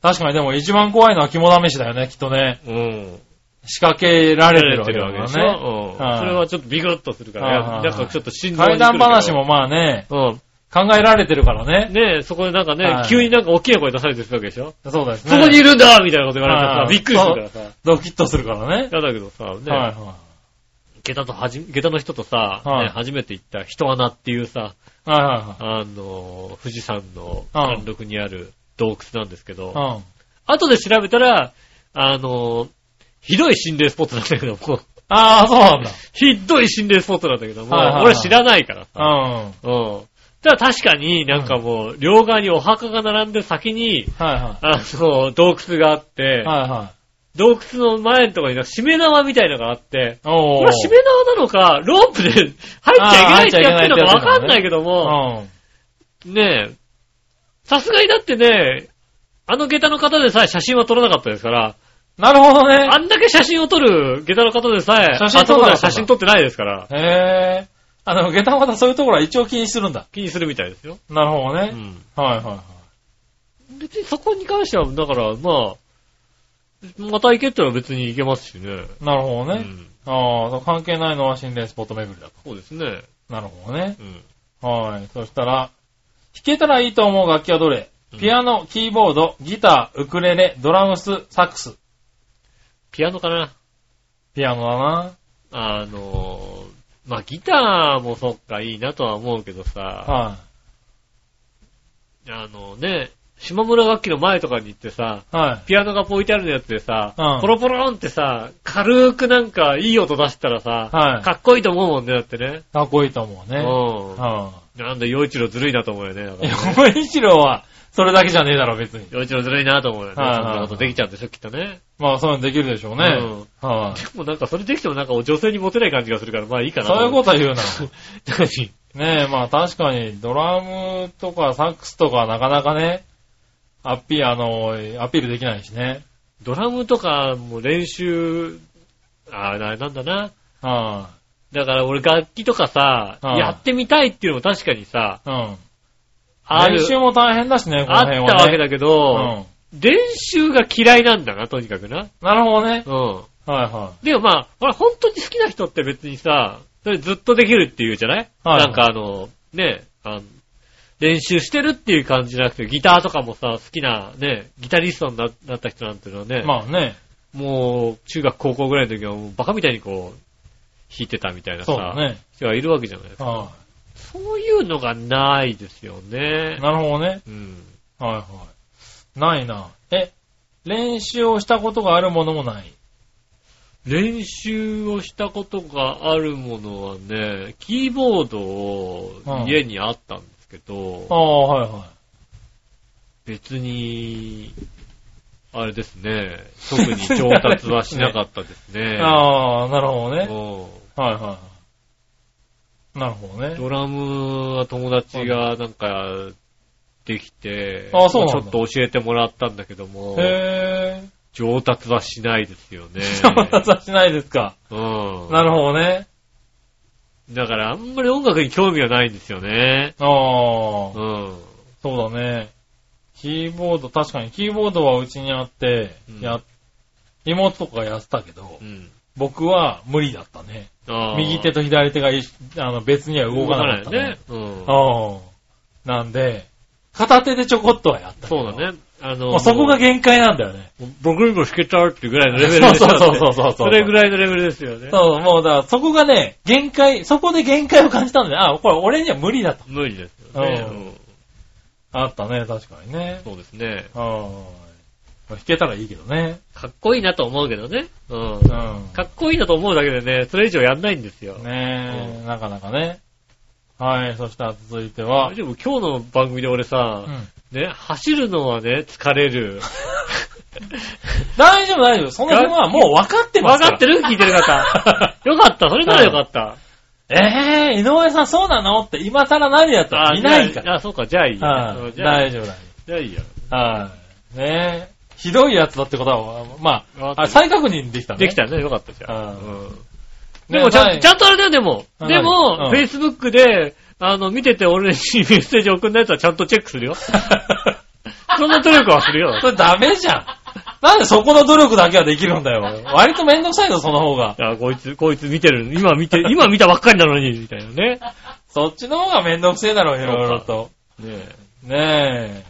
確かにでも一番怖いのは肝試しだよね、きっとね。うん。うん。仕掛けられてるわけでしからね。ょ？うん。はいそれはちょっとビクッとするから、はいなんかちょっと心臓に怪談話もまあね、うん。考えられてるからね。ねえ、そこでなんかね、はい急になんか大きな声出されてるわけでしょ？そうですね。そこにいるんだみたいなこと言われたらさ、はいびっくりするからさ。ドキッとするからね。やだけどさ、ね、はいは下駄とはじ、下駄の人とさ、はいね初めて行った人穴っていうさ、い。はいはあの、富士山の貫禄にある洞窟なんですけど、いはい。後で調べたら、あの、ひどい心霊スポットなんだけども、ああ、そうなんだ。ひどい心霊スポットなんだけども、はいはいはい俺知らないからさ。うん。うん。ただ確かになんかもう、両側にお墓が並んでる先に、はいはあの、洞窟があって、い。はいはい。洞窟の前のところになんか締め縄みたいのがあって、これは締め縄なのか、ロープで 入っちゃいけないってやってるのかわかんないけども、うん。ねえ、さすがにだってね、あの下駄の方でさえ写真は撮らなかったですから、なるほどね。あんだけ写真を撮る下駄の方でさえ、写真撮ら写真撮ってないですから、へえ。あの、下駄の方そういうところは一応気にするんだ。気にするみたいですよ。なるほどね。うん。はいはいはい。別にそこに関しては、だから、まあ、また行けったら別に行けますしね。なるほどね。うん。ああ、関係ないのは心霊スポット巡りだと。そうですね。なるほどね。うん。はい。そしたら、弾けたらいいと思う楽器はどれ？うんピアノ、キーボード、ギター、ウクレレ、ドラムス、サックス。ピアノかな。ピアノだな。あの、まあ、ギターもそっかいいなとは思うけどさ、はあのね、島村楽器の前とかに行ってさ、い。はい。ピアノが置いてあるやつでさ、うんポロポロンってさ、軽くなんかいい音出したらさ、はいかっこいいと思うもんね、だってね。かっこいいと思うね。うん。はなんだ、洋一郎ずるいなと思うよね。だかい。らね横一郎は、それだけじゃねえだろ、別に。洋一郎ずるいなと思うよね。はいはいそんなことできちゃうんでしょ、きっとね。まあ、そういうのできるでしょうね。はでもなんかそれできてもなんか女性にモテない感じがするから、まあいいい。かな。そういうこと言うな。と。何？ねえ、まあ確かに、ドラムとかサックスとかなかなかね、アピあの、アピールできないしね。ドラムとかも練習、ああ、なんだな。はだから俺楽器とかさ、うんやってみたいっていうのも確かにさ、い。うん。ある練習も大変だしね、このあっ辺は、ね。たわけだけうど、ん。練習が嫌いなんだな、とにかくな。なるほどね。うん。はいはでもまあ、ほら、本当に好きな人って別にさ、それずっとできるっていうじゃない、はいなんかあの、ね、あの練習してるっていう感じじゃなくて、ギターとかもさ、好きなね、ギタリストにななった人なんていうのはね、い。まあね。もう、中学高校ぐらいの時はもうバカみたいにこう、弾いてたみたいなさ、ね。人がいるわけじゃないですか。はそういうのがないですよねい。。なるほどね。うん。はいはい。ないな。え、練習をしたことがあるものもない？練習をしたことがあるものはね、キーボードを家にあったんですけど、ああ、はいはい。別に、あれですね、特に上達はしなかったですね。ああ、なるほどね。うんはいはいはい。なるほどね。ドラムは友達がなんかできて、あそうちょっと教えてもらったんだけども、へぇ上達はしないですよね。ー。上達はしないですか。うん。なるほどね。だからあんまり音楽に興味はないんですよね。ああ、うん。そうだね。キーボード、確かにキーボードはうちにあって、うんや、妹とかやってたけどう、ん。僕は無理だったね。右手と左手がいあの別には動かなかった動かないよね。うん。ああ。なんで、片手でちょこっとはやった。そうだね。あの、もうそこが限界なんだよね。僕にも弾けたっていうぐらいのレベルですよね。そうそうそうそうそれぐらいのレベルですよね。そう、もうだからそこがね、限界、そこで限界を感じたんだよ。あ、これ俺には無理だと。無理ですよね。うんうんあったね、確かにね。そうですね。はい。弾けたらいいけどね。かっこいいなと思うけどね。うん。うん。かっこいいなと思うだけでね、それ以上やんないんですよ。ねえ、なかなかね。はい、そしたら続いては大、丈夫？今日の番組で俺さう、ん。ね、走るのはね、疲れる。大丈夫大丈夫。その辺はもう分かってますから。分かってる？聞いてる方。よかった、それならよかった。えー、井上さんそうなの？って今更何やったらいないから。あ、あそうか、じゃあいいや。大丈夫大丈じゃあいいや。夫。はい。ねえ。ひどいやつだってことは、まあ、あ再確認できたね。できたね、よかったじゃん。うんでもちゃん、はいちゃんとあれだよ、でも。はいでも、うん Facebook で、あの、見てて俺にメッセージ送んないやつはちゃんとチェックするよ。そんな努力はするよ。それダメじゃん。なんでそこの努力だけはできるんだよ。割とめんどくさいぞ、その方が。あ、こいつ、こいつ見てる。今見て、今見たばっかりなのに、みたいなね。そっちの方がめんどくせえだろ、いろいろと。ねねえ。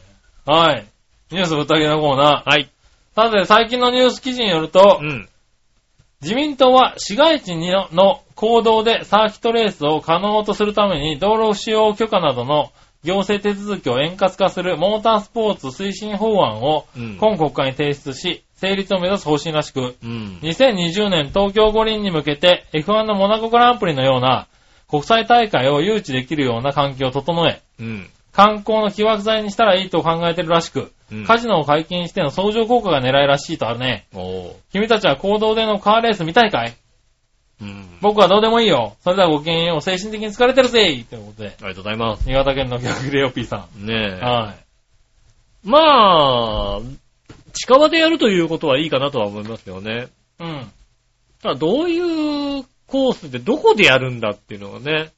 はい。ニュースぶったけのコーナー。はい。さて、最近のニュース記事によるとう、ん。自民党は市街地にのの行動でサーキットレースを可能とするために道路使用許可などの行政手続きを円滑化するモータースポーツ推進法案をうん今国会に提出し、成立を目指す方針らしく、うん。2020年東京五輪に向けて F1 のモナコグランプリのような国際大会を誘致できるような環境を整え、うん。観光の起爆剤にしたらいいと考えてるらしく、うんカジノを解禁しての相乗効果が狙いらしいとあるね。君たちは行動でのカーレース見たいかい？うん。僕はどうでもいいよ。それではごきげんよう。精神的に疲れてるぜということで、ありがとうございます。新潟県の逆レオピーさねん。え。はまあ、近場でやるということはいいかなとは思いますよね。い。うん。ただ、どういうコースでどこでやるんだっていうのがね、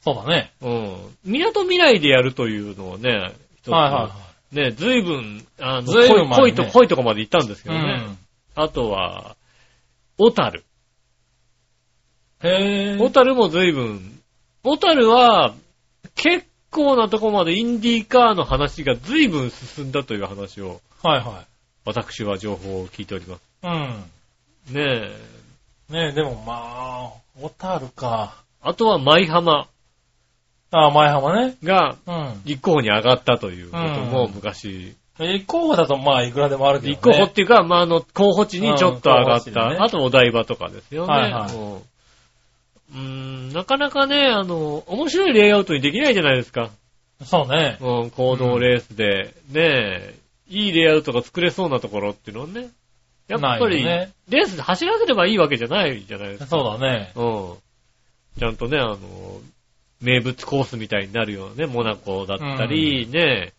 そうだね。うん。港未来でやるというのをね、一つはいはいはね、ずいぶん、あの、ずいぶん前にね濃いと、濃いとこまで行ったんですけどね。ん。あとは、小樽。へぇ小樽もずいぶん、小樽は、結構なとこまでインディーカーの話がずいぶん進んだという話を、はいは私は情報を聞いております。い。うん。ねえ。ねえ、でもまあ、小樽か。あとは舞浜ああ、前浜ね。がうん。立候補に上がったということもうん昔、立候補だとまあ、いくらでもあるけどね。立候補っていうか、まあ、あの、候補地にちょっと上がった。うん候補地でねあとお台場とかですよね。はいはいうーん、なかなかね、あの、面白いレイアウトにできないじゃないですか。そうね。うん、行動レースで、ねえ、いいレイアウトが作れそうなところっていうのをね。やっぱり、ないよねレースで走らせればいいわけじゃないじゃないですか。そうだね。うん。ちゃんとね、あの、名物コースみたいになるよね、モナコだったり、ね、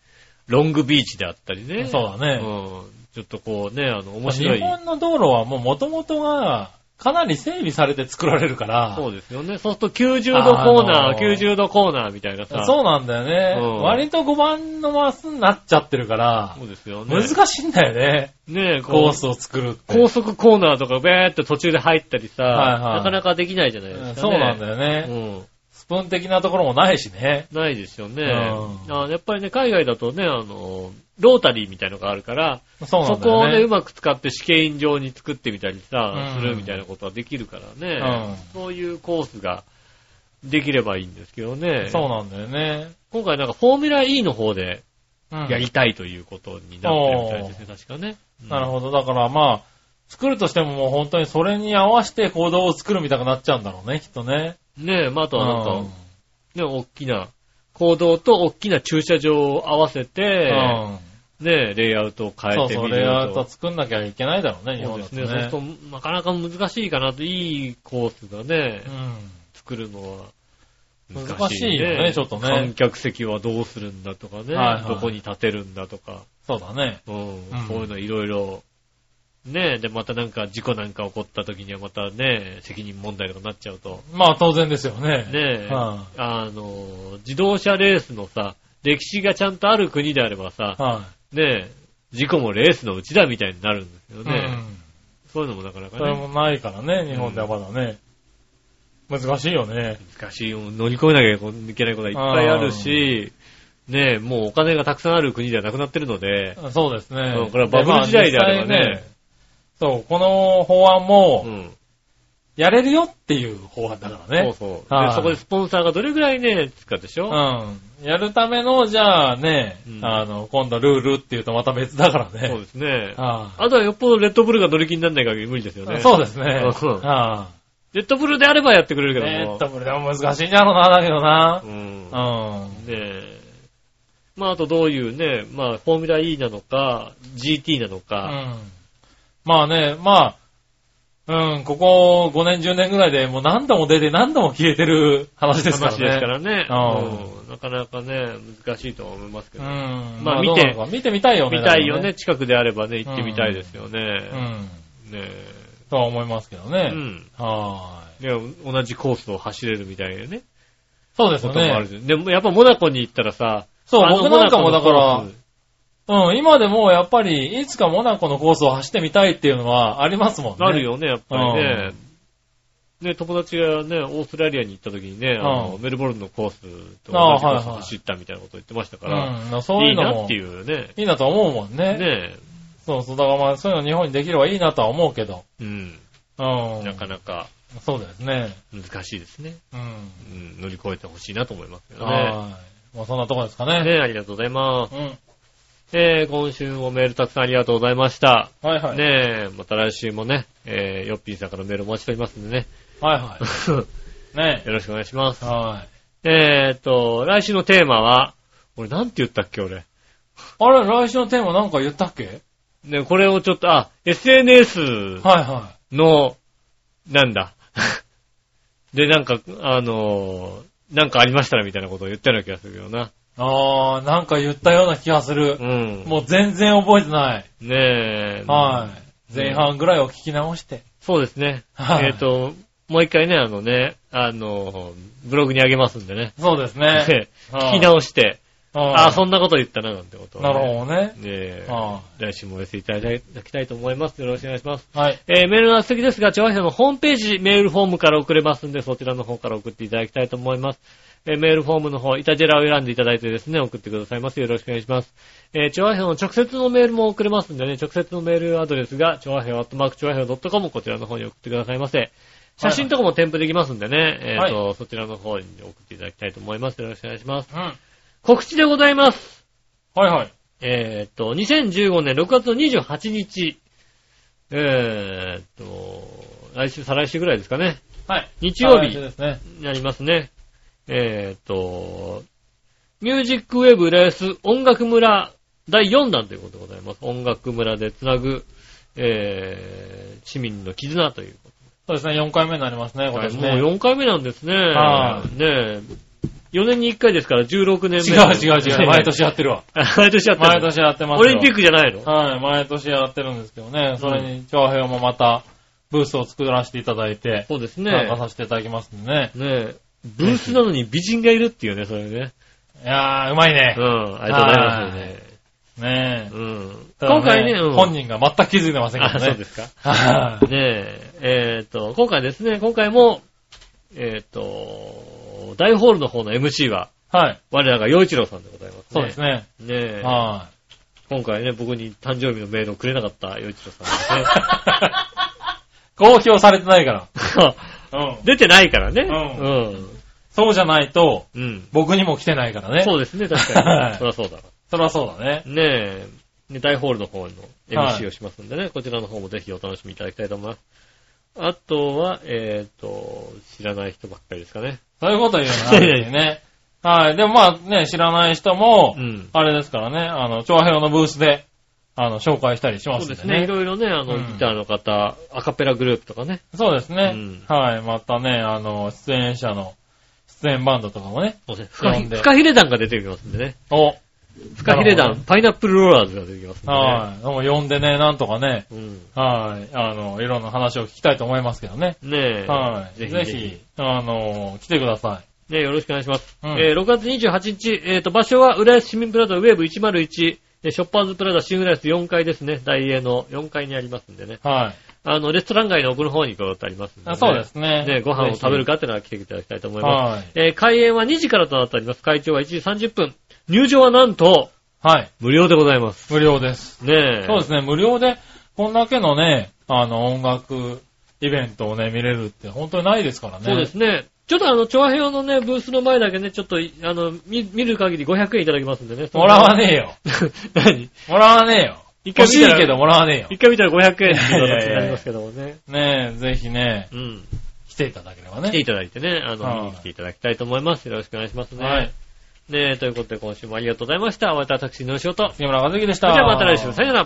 ロングビーチであったりね。そうだね。うん。ちょっとこうね、あの、面白い。日本の道路はもう元々が、かなり整備されて作られるから、そうですよね。そうすると90度コーナー、あのー90度コーナーみたいなさ。そうなんだよね。うん割と5番のマスになっちゃってるから、そうですよね。難しいんだよね。ねコースを作る。高速コーナーとかべーって途中で入ったりさ、はいはいなかなかできないじゃないですか、ね。そうなんだよね。うん。スプーン的なところもないしね。ないですよね。うんあやっぱりね、海外だとね、あの、ロータリーみたいのがあるから、そね。こをね、うまく使って試験場に作ってみたりさ、うんするみたいなことはできるからね、うんそういうコースができればいいんですけどね。そうなんだよね。今回なんかフォーミュラ E の方でうんやりたいということになってるみたいですね、確かね。なるほど。だからまあ、作るとしてももう本当にそれに合わせて行動を作るみたくなっちゃうんだろうね、きっとね。ど。ねえ、まあ、あとはなんか、うん。ね、大きな、行動と大きな駐車場を合わせて、うん。ね、レイアウトを変そうそう、えてみるレイアウト作んなきゃいけないだろうね、日そうですね。そうすると、なかなか難しいかなと、いいコースがね、うん。作るのは難しいよねちょっとね。観客席はどうするんだとかね、はいはい。どこに立てるんだとか、そうだね。うん。うん。そういうのいろいろ、ねで、またなんか事故なんか起こった時にはまたね、責任問題とかなっちゃうと、まあ当然ですよね。ねはあの、自動車レースのさ、歴史がちゃんとある国であればさい。、はね事故もレースのうちだみたいになるんですよい。ね。うんそういうのもなかなかね、それもないからね、日本ではまだね。難しいよね。難しいよ。乗り越えなきゃいけないことはいっぱいあるし、ねもうお金がたくさんある国ではなくなってるので、そうですねうん。これはバブル時代であればねそう、この法案もう、ん。やれるよっていう法案だからね。そうそう。はいで、そこでスポンサーがどれぐらいね、つくかでしょうん。やるための、じゃあね、うんあの、今度ルールっていうとまた別だからね。そうですね。はあとはよっぽどレッドブルが乗り気にならない限り無理ですよね。いそうですね。うんはレッドブルであればやってくれるい。けども。えーっと、これでも難しいんだろうな、だけどなう。ん。うん。ねえ。まあ、あとどういうね、まあ、フォーミュラ E なのか、GT なのうか、ん。まあね、まあ、うん、ここ5年、10年ぐらいでもう何度も出て何度も消えてる話ですからね。話ですからね。うんうんなかなかね、難しいとは思いますけど。うん。まあ見て見てみたいよね。見たいよね。近くであればね、行ってみたいですよね。らね。うん。ねえ。とは思いますけどうね。ん。はーい。ね同じコースを走れるみたいなね。そうですね。しでもやっぱモナコに行ったらさ、そう、僕なんかもだからうん、今でもやっぱり、いつかモナコのコースを走ってみたいっていうのはありますもんね。ある。よね、やっぱりね。ね、友達がね、オーストラリアに行った時にね、あのうんメルボルンのコースとああ同じコースはいはい走ったみたいなこと言ってましたから、うん、そういのもいういなっていうね。いいなと思うもんね。ねそうそう、だからまあそういうの日本にできればいいなとは思うけど。うん。うん。なかなかそうですね。難しいですね。うん。うん、乗り越えてほしいなと思いますけどね。はい。もうそんなとこですかね。ね、ありがとうございます。うん。えー、今週もメールたくさんありがとうございました。はいはい。ねえ、また来週もね、えー、ヨッピーさんからメールお待ちしておりますんでね。はいはい。ねよろしくお願いします。はい。えーっと、来週のテーマは、俺なんて言ったっけ俺？あれ、来週のテーマなんか言ったっけ？ね、これをちょっと、あ、SNS はいはの、なんだ？で、なんか、あのーなんかありましたらみたいなことを言ったような気がするけどな。い。あー、なんか言ったような気がするう。ん。もう全然覚えてない。ねえ。はい。前半ぐらいを聞き直して。そうですね。はいえーっと、もう一回ね、あのね、あの、ブログにあげますんでね。そうですね。で聞き直して、ああ、そんんなこと言ったな、なんてことをね、なるほどね。ねえは来週もお寄せいただきたいと思います。よろしくお願いします。い。はい。えーメールは素敵ですが、調和表のホームページ、メールフォームから送れますんで、そちらの方から送っていただきたいと思います。えーメールフォームの方、イタジェラを選んでいただいてですね、送ってくださいます。よろしくお願いします。えー、調和表の直接のメールも送れますんでね、直接のメールアドレスが、調和表、アットマーク調和表 .com、こちらの方に送ってくださいませ。写真とかも添付できますんでね、えっ、と、そちらの方に送っていただきたいと思います。よろしくお願いします。うん。はい告知でございます。はい。えーっと、2015年6月の28日、えーっと、来週、再来週ぐらいですかね。はい。日曜日。になりますね。えーっと、ミュージックウェブレース音楽村第4弾ということでございます。音楽村でつなぐ、えー、市民の絆というこそうですね、4回目になりますね、とで。今年ね。もう4回目なんですね。はねえ。4年に1回ですから16年目。違う違う違う、毎。年やってるわ。毎年やってる毎年やってますよ。オリンピックじゃないの？はい、毎年やってるんですけどね。それに、長平もまた、ブースを作らせていただいて、そうですね。参加させていただきますんでね。ねえ、ブースなのに美人がいるっていうね、それね。いやー、うまいねう。ん、ありがとうございますよね。ねえ。うん。今回ね、うん本人が全く気づいてませんけあ、どね。そうですか。はい ねえ、えっと、今回ですね、今回も、えっと、大ホールの方の MC は、はい。我らが洋一郎さんでございますね。そうですね。ねえ、は今回ね、僕に誕生日のメールをくれなかった洋一郎さんですね。い。公表されてないから。うん。出てないからね。ううん。そうじゃないと、うん。僕にも来てないからね。そうですね、確かはいに。そりゃそうだ。そりゃそうだね。ねえ、ね大ホールの方のはい MC をしますんでね、こちらの方もぜひお楽しみいただきたいと思います。あとは、えっ、と、知らない人ばっかりですかね。そういうこと言うの？あるんでね。はい。でもまあね、知らない人もう、ん。あれですからね、あの、長平のブースで、あの、紹介したりしまそうですね。い。ろいろね、あの、うんギターの方、アカペラグループとかね。そうですねうん。はい。またね、あの、出演者の、出演バンドとかもね。そうですねフカヒレ団が出てきますんでね。お、フカヒレ団、パイナップルローラーズが出てきますんでね。はい。もう呼んでね、なんとかね、うん。はい。あの、いろんな話を聞きたいと思いますけどね。ねえ。はい。ぜひ、ぜひ。あの、来てくださねよろしくお願いします。うんえー6月28日、えっ、と、場所は浦安市民プラザウェーブ101、えーショッパーズプラザ新浦安4階ですね。大英の4階にありますんでね。い。はい。あの、レストラン街の奥の方にこうってありますんで、ね。あそうですね。ね、ご飯を食べるかかっていうのは来ていただきたいと思います。はい。えー開演は2時からとなっております。会長は1時30分。入場はなんと、はい。無料でございます。無料です。ねえ。そうですね、無料で、こんだけのね、あの、音楽イベントをね、見れるって本当にないですからね。そうですね。ちょっとあの、調和表のね、ブースの前だけね、ちょっと、あの、見、見る限り500円いただきますんでね。もらわねえよ。え。何？もらわねえよ。一回見たら欲しいけどもらわねえよ。一回見たら500円っていう形になりますけどもね。ねえ、ぜひね、うん。来ていただければね。来ていただいてね、あの、はい見に来ていただきたいと思います。よろしくお願いしますね。はい。ねえ、ということで今週もありがとうございました。お会いいたい私の仕事。そ杉村和樹でした。れではまた来週、さよなら。